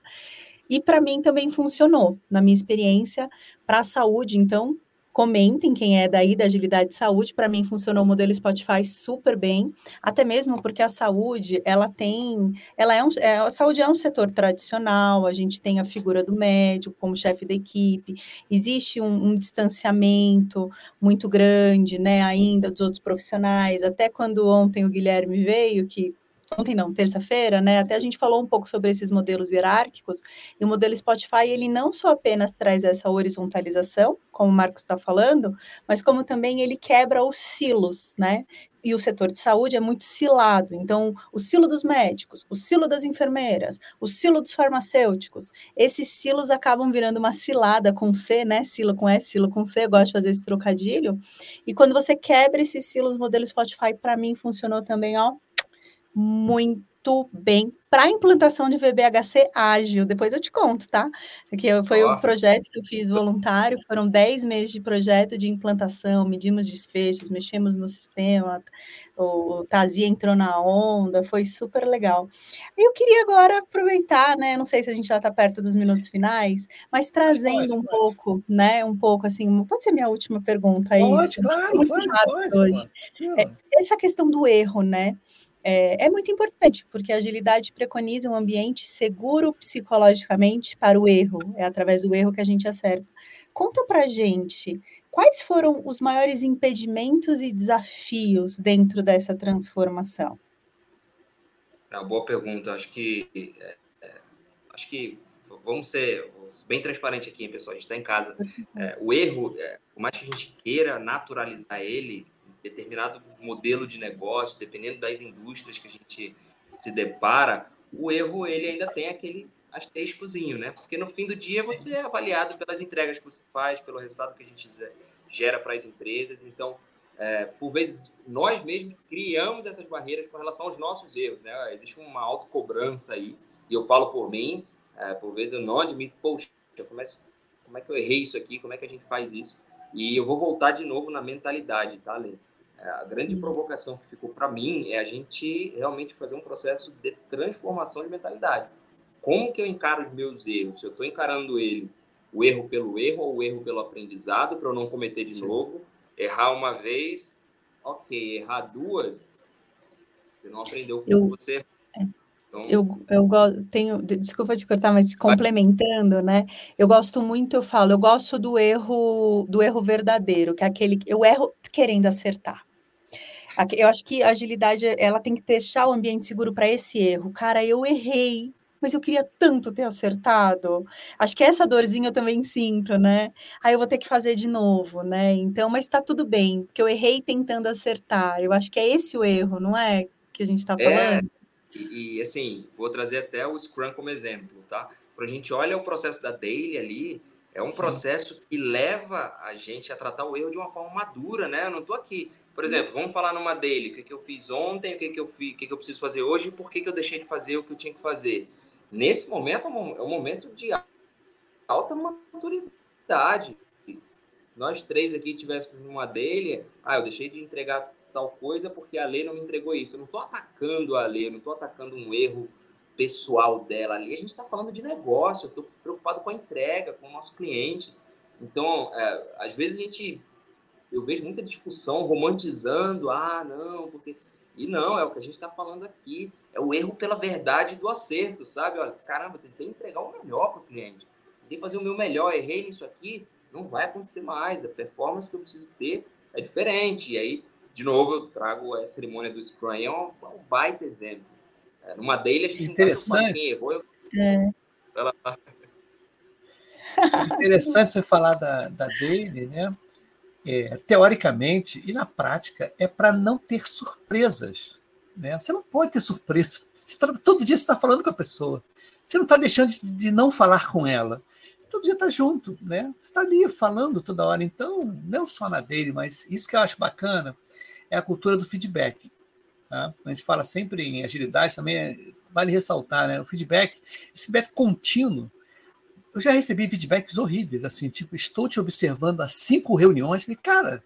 [SPEAKER 7] E para mim também funcionou, na minha experiência, para a saúde. Então, Comentem quem é daí da agilidade de saúde. Para mim funcionou o modelo Spotify super bem, até mesmo porque a saúde ela tem, ela é um, é, a saúde é um setor tradicional. A gente tem a figura do médico como chefe da equipe. Existe um, um distanciamento muito grande, né? Ainda dos outros profissionais. Até quando ontem o Guilherme veio que ontem não, terça-feira, né? Até a gente falou um pouco sobre esses modelos hierárquicos, e o modelo Spotify, ele não só apenas traz essa horizontalização, como o Marcos está falando, mas como também ele quebra os silos, né? E o setor de saúde é muito silado. Então, o silo dos médicos, o silo das enfermeiras, o silo dos farmacêuticos, esses silos acabam virando uma cilada com C, né? Silo com S, silo com C, eu gosto de fazer esse trocadilho. E quando você quebra esses silos, o modelo Spotify, para mim, funcionou também, ó, muito bem para a implantação de VBHC ágil. Depois eu te conto, tá? Aqui foi o um projeto que eu fiz voluntário, foram 10 meses de projeto de implantação, medimos desfechos, mexemos no sistema, o Tazia entrou na onda, foi super legal. Eu queria agora aproveitar, né? Não sei se a gente já está perto dos minutos finais, mas trazendo pode, um pode. pouco, né? Um pouco assim, pode ser minha última pergunta aí.
[SPEAKER 1] Pode, claro, pode, pode, hoje.
[SPEAKER 7] É, essa questão do erro, né? É, é muito importante, porque a agilidade preconiza um ambiente seguro psicologicamente para o erro, é através do erro que a gente acerta. Conta para gente quais foram os maiores impedimentos e desafios dentro dessa transformação.
[SPEAKER 8] É uma boa pergunta. Acho que é, é, acho que vamos ser bem transparente aqui, pessoal. A gente está em casa. É, o erro, é, por mais que a gente queira naturalizar ele, determinado modelo de negócio, dependendo das indústrias que a gente se depara, o erro ele ainda tem aquele asteriscozinho, né? Porque no fim do dia você é avaliado pelas entregas que você faz, pelo resultado que a gente gera para as empresas. Então, é, por vezes, nós mesmos criamos essas barreiras com relação aos nossos erros, né? Existe uma autocobrança aí, e eu falo por mim, é, por vezes eu não admito, poxa, como é, como é que eu errei isso aqui, como é que a gente faz isso? E eu vou voltar de novo na mentalidade, tá, Lê? A grande provocação que ficou para mim é a gente realmente fazer um processo de transformação de mentalidade. Como que eu encaro os meus erros? Se eu estou encarando ele, o erro pelo erro ou o erro pelo aprendizado, para eu não cometer de Sim. novo. Errar uma vez, ok. Errar duas, você não aprendeu com eu... você
[SPEAKER 7] então eu, eu tenho, desculpa te cortar, mas complementando, né? Eu gosto muito, eu falo, eu gosto do erro, do erro verdadeiro, que é aquele eu erro querendo acertar. Eu acho que a agilidade ela tem que deixar o ambiente seguro para esse erro. Cara, eu errei, mas eu queria tanto ter acertado. Acho que essa dorzinha eu também sinto, né? Aí eu vou ter que fazer de novo, né? Então, mas está tudo bem, porque eu errei tentando acertar. Eu acho que é esse o erro, não é? Que a gente está é, falando.
[SPEAKER 8] É, e, e, assim, vou trazer até o Scrum como exemplo, tá? Para a gente olha o processo da daily ali, é um Sim. processo que leva a gente a tratar o erro de uma forma madura, né? Eu não estou aqui. Por exemplo, vamos falar numa daily, o que, que eu fiz ontem, o que, que eu fiz, o que, que eu preciso fazer hoje e por que, que eu deixei de fazer o que eu tinha que fazer. Nesse momento é um é momento de alta maturidade. Se nós três aqui tivéssemos uma daily, ah, eu deixei de entregar tal coisa porque a lei não me entregou isso. Eu não estou atacando a lei, não estou atacando um erro pessoal dela ali, a gente está falando de negócio, eu estou preocupado com a entrega, com o nosso cliente. Então, é, às vezes a gente, eu vejo muita discussão romantizando, ah, não, porque. E não, é o que a gente está falando aqui, é o erro pela verdade do acerto, sabe? Olha, caramba, tentei entregar o melhor para o cliente, tentei fazer o meu melhor, errei nisso aqui, não vai acontecer mais. A performance que eu preciso ter é diferente. E aí, de novo, eu trago a cerimônia do Scrum, é um, é um baita exemplo. É, numa daily, a gente
[SPEAKER 1] Interessante.
[SPEAKER 8] Errou, eu...
[SPEAKER 7] É.
[SPEAKER 8] Ela...
[SPEAKER 1] Interessante você falar da, da daily, né? É, teoricamente e na prática é para não ter surpresas. Né? Você não pode ter surpresa. Tá, todo dia você está falando com a pessoa. Você não está deixando de, de, não falar com ela. Você todo dia está junto, né? Você está ali falando toda hora. Então, não só na dele, mas isso que eu acho bacana é a cultura do feedback. Tá? A gente fala sempre em agilidade, também é, vale ressaltar, né? O feedback, esse feedback contínuo. Eu já recebi feedbacks horríveis, assim, tipo, estou te observando há cinco reuniões. Falei, cara,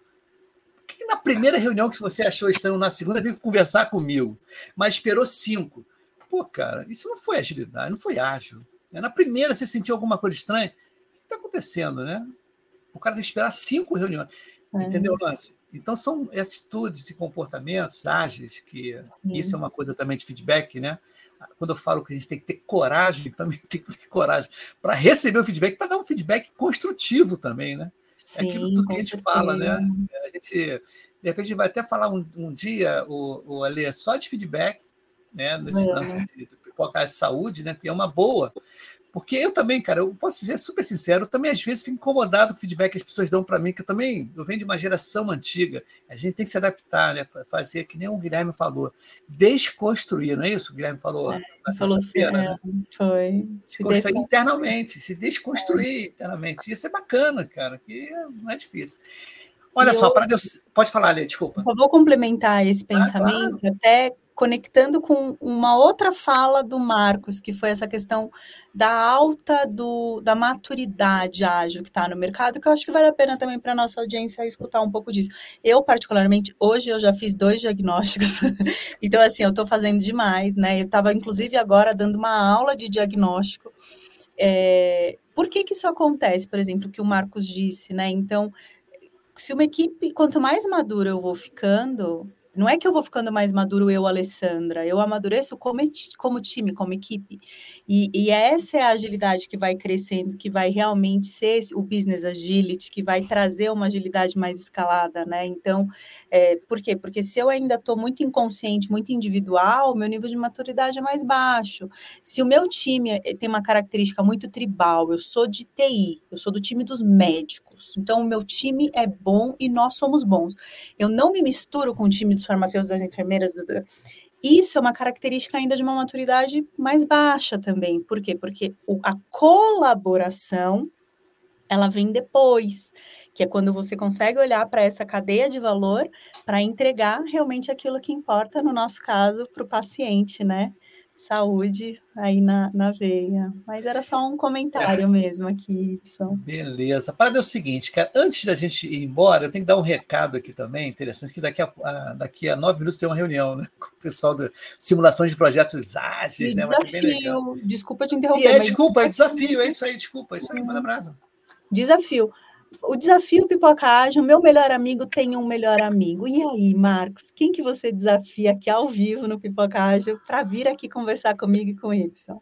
[SPEAKER 1] por que na primeira reunião que você achou estranho, na segunda veio conversar comigo, mas esperou cinco? Pô, cara, isso não foi agilidade, não foi ágil. Na primeira você sentiu alguma coisa estranha, o que está acontecendo, né? O cara tem que esperar cinco reuniões. É. Entendeu, Lance? Então, são atitudes e comportamentos ágeis, que Sim. isso é uma coisa também de feedback, né? Quando eu falo que a gente tem que ter coragem, também tem que ter coragem para receber o feedback, para dar um feedback construtivo também, né? Sim, é aquilo que a gente certeza. fala, né? A gente, de repente, vai até falar um, um dia, o, o Ale, só de feedback, né? Nesse é. lance de pipocar de saúde, né? Que é uma boa. Porque eu também, cara, eu posso ser super sincero, eu também às vezes fico incomodado com o feedback que as pessoas dão para mim, que eu também eu venho de uma geração antiga. A gente tem que se adaptar, né? Fazer que nem o Guilherme falou, desconstruir, não é isso? O Guilherme falou. É,
[SPEAKER 7] falou assim, né? foi.
[SPEAKER 1] Se construir internamente, se desconstruir é. internamente. Isso é bacana, cara, que não é difícil. Olha e só, eu... para Deus. Pode falar, Lê, desculpa.
[SPEAKER 7] Só vou complementar esse pensamento, ah, claro. até conectando com uma outra fala do Marcos, que foi essa questão da alta do, da maturidade ágil que está no mercado, que eu acho que vale a pena também para a nossa audiência escutar um pouco disso. Eu, particularmente, hoje eu já fiz dois diagnósticos, então, assim, eu estou fazendo demais, né? Eu estava, inclusive, agora dando uma aula de diagnóstico. É, por que, que isso acontece, por exemplo, que o Marcos disse, né? Então, se uma equipe, quanto mais madura eu vou ficando, não é que eu vou ficando mais maduro eu, Alessandra, eu amadureço como, como time, como equipe. E, e, essa é a agilidade que vai crescendo, que vai realmente ser o business agility, que vai trazer uma agilidade mais escalada, né? Então, é, por quê? Porque se eu ainda estou muito inconsciente, muito individual, meu nível de maturidade é mais baixo. Se o meu time eh, tem uma característica muito tribal, eu sou de TI, eu sou do time dos médicos, então o meu time é bom e nós somos bons. Eu não me misturo com o time dos farmacêuticos, das enfermeiras. Isso é uma característica ainda de uma maturidade mais baixa também. Por quê? Porque a colaboração ela vem depois, que é quando você consegue olhar para essa cadeia de valor para entregar realmente aquilo que importa, no nosso caso, para o paciente, né? Saúde aí na, na veia. Mas era só um comentário é. mesmo aqui, Ibson.
[SPEAKER 1] Beleza. Para é o seguinte, cara, antes da gente ir embora, eu tenho que dar um recado aqui também, interessante, que daqui a, a daqui a nove minutos tem uma reunião né, com o pessoal da simulação de projetos ágeis.
[SPEAKER 7] né, desafio, desculpa te interromper.
[SPEAKER 1] E é, desculpa, é desafio, é isso aí, desculpa, é isso aí, manda brasa.
[SPEAKER 7] Desafio o desafio Pipocagem, o meu melhor amigo tem um melhor amigo. E aí, Marcos, quem que você desafia aqui ao vivo no Pipocagem para vir aqui conversar comigo e com o Edson?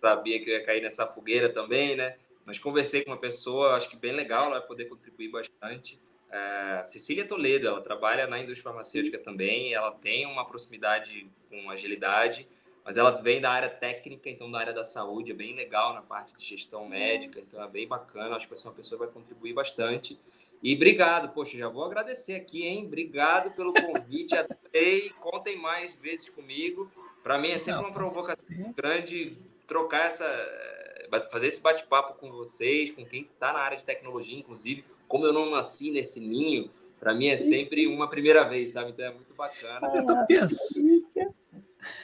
[SPEAKER 8] Sabia que eu ia cair nessa fogueira também, né? Mas conversei com uma pessoa, acho que bem legal, ela vai poder contribuir bastante. É, Cecília Toledo, ela trabalha na indústria farmacêutica também, ela tem uma proximidade com agilidade mas ela vem da área técnica, então da área da saúde, é bem legal na parte de gestão médica, então é bem bacana, acho que vai ser uma pessoa que vai contribuir bastante. E obrigado, poxa, já vou agradecer aqui, hein? Obrigado pelo convite, adorei, contem mais vezes comigo. Para mim é sempre uma provocação grande trocar essa, eh, fazer esse bate-papo com vocês, com quem está na área de tecnologia, inclusive, como eu não nasci nesse ninho, para mim é sempre uma primeira vez, sabe? Então é muito bacana.
[SPEAKER 1] Eu tô pensando.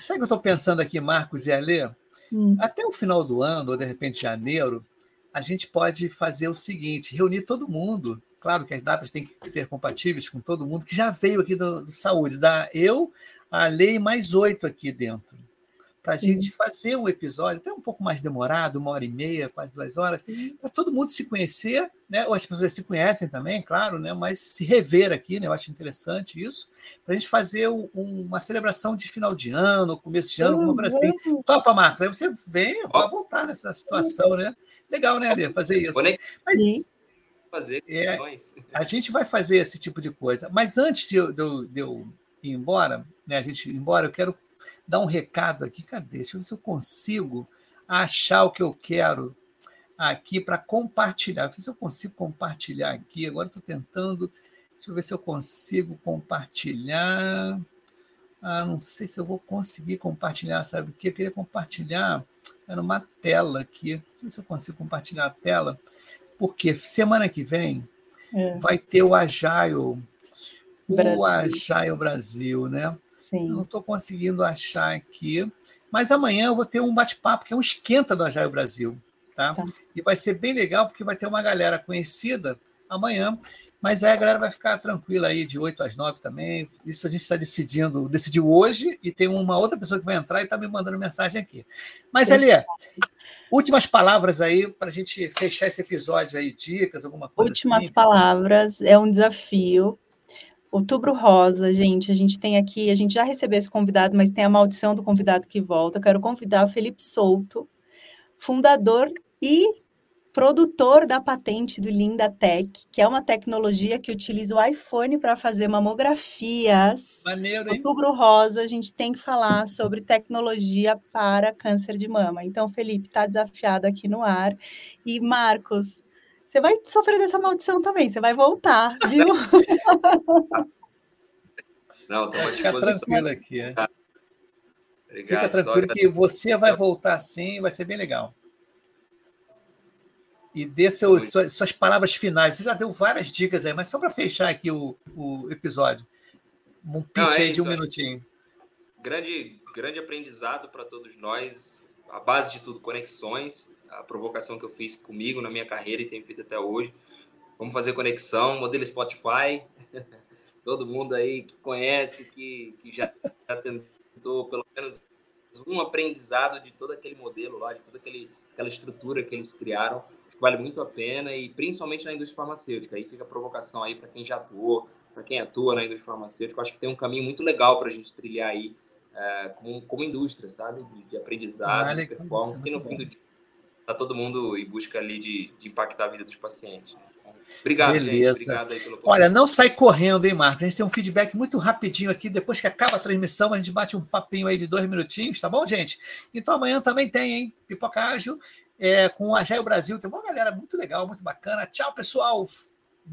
[SPEAKER 1] Sabe o que eu estou pensando aqui, Marcos e Alê? Hum. Até o final do ano, ou de repente janeiro, a gente pode fazer o seguinte: reunir todo mundo. Claro que as datas têm que ser compatíveis com todo mundo que já veio aqui do, do Saúde. Dá eu, a Lei mais oito aqui dentro para a gente fazer um episódio, até um pouco mais demorado, uma hora e meia, quase duas horas, para todo mundo se conhecer, né? Ou as pessoas se conhecem também, claro, né? Mas se rever aqui, né? Eu acho interessante isso, para a gente fazer um, uma celebração de final de ano, começo de ano, alguma coisa assim. Topa, Marcos, aí você vem para voltar nessa situação, né? Legal, né, Ale, fazer isso. Mas
[SPEAKER 8] fazer.
[SPEAKER 1] É, a gente vai fazer esse tipo de coisa. Mas antes de eu, de eu, de eu ir embora, né, a gente ir embora, eu quero dar um recado aqui. Cadê? Deixa eu ver se eu consigo achar o que eu quero aqui para compartilhar. Ver se eu consigo compartilhar aqui. Agora estou tentando. Deixa eu ver se eu consigo compartilhar. Ah, não sei se eu vou conseguir compartilhar, sabe o que? Eu queria compartilhar, era uma tela aqui. Não sei se eu consigo compartilhar a tela, porque semana que vem é. vai ter o Agile, o Agile Brasil, né? Sim. Eu não estou conseguindo achar aqui, mas amanhã eu vou ter um bate-papo que é um esquenta do Agile Brasil, tá? tá? E vai ser bem legal porque vai ter uma galera conhecida amanhã mas aí a galera vai ficar tranquila aí de 8 às 9 também. Isso a gente está decidindo, decidiu hoje, e tem uma outra pessoa que vai entrar e está me mandando mensagem aqui. Mas, Elia, últimas palavras aí para a gente fechar esse episódio aí, dicas, alguma coisa
[SPEAKER 7] Últimas
[SPEAKER 1] assim.
[SPEAKER 7] palavras, é um desafio. Outubro Rosa, gente, a gente tem aqui, a gente já recebeu esse convidado, mas tem a maldição do convidado que volta. Eu quero convidar o Felipe Souto, fundador e produtor da patente do Linda Tech, que é uma tecnologia que utiliza o iPhone para fazer mamografias.
[SPEAKER 1] Maneiro, hein?
[SPEAKER 7] Outubro Rosa, a gente tem que falar sobre tecnologia para câncer de mama. Então, Felipe está desafiado aqui no ar. E Marcos, você vai sofrer dessa maldição também, você vai voltar, viu?
[SPEAKER 8] Não, estou
[SPEAKER 1] Fica tranquilo aqui. É. Obrigado, Fica tranquilo que você vai voltar sim, vai ser bem legal e dê seus, suas, suas, palavras finais. Você já deu várias dicas aí, mas só para fechar aqui o, o episódio. Um pitch Não, é aí de um minutinho.
[SPEAKER 8] Grande, grande aprendizado para todos nós. A base de tudo, conexões. A provocação que eu fiz comigo na minha carreira e tenho feito até hoje. Vamos fazer conexão, modelo Spotify. Todo mundo aí que conhece, que, que já, já tentou pelo menos um aprendizado de todo aquele modelo lá, de toda aquele, aquela estrutura que eles criaram vale muito a pena e principalmente na indústria farmacêutica. Aí fica a provocação aí para quem já atuou, para quem atua na indústria farmacêutica. Eu acho que tem um caminho muito legal para a gente trilhar aí é, como, como indústria, sabe? De, de aprendizado, ah, de performance, que no fim do dia está todo mundo em busca ali de, de impactar a vida dos pacientes. Obrigado,
[SPEAKER 1] Beleza. Gente. Obrigado aí pelo Olha, não sai correndo, hein, Marcos? A gente tem um feedback muito rapidinho aqui. Depois que acaba a transmissão, a gente bate um papinho aí de dois minutinhos, tá bom, gente? Então amanhã também tem, hein? Pipoca Ágil é, com o Agile Brasil. Tem uma galera muito legal, muito bacana. Tchau, pessoal!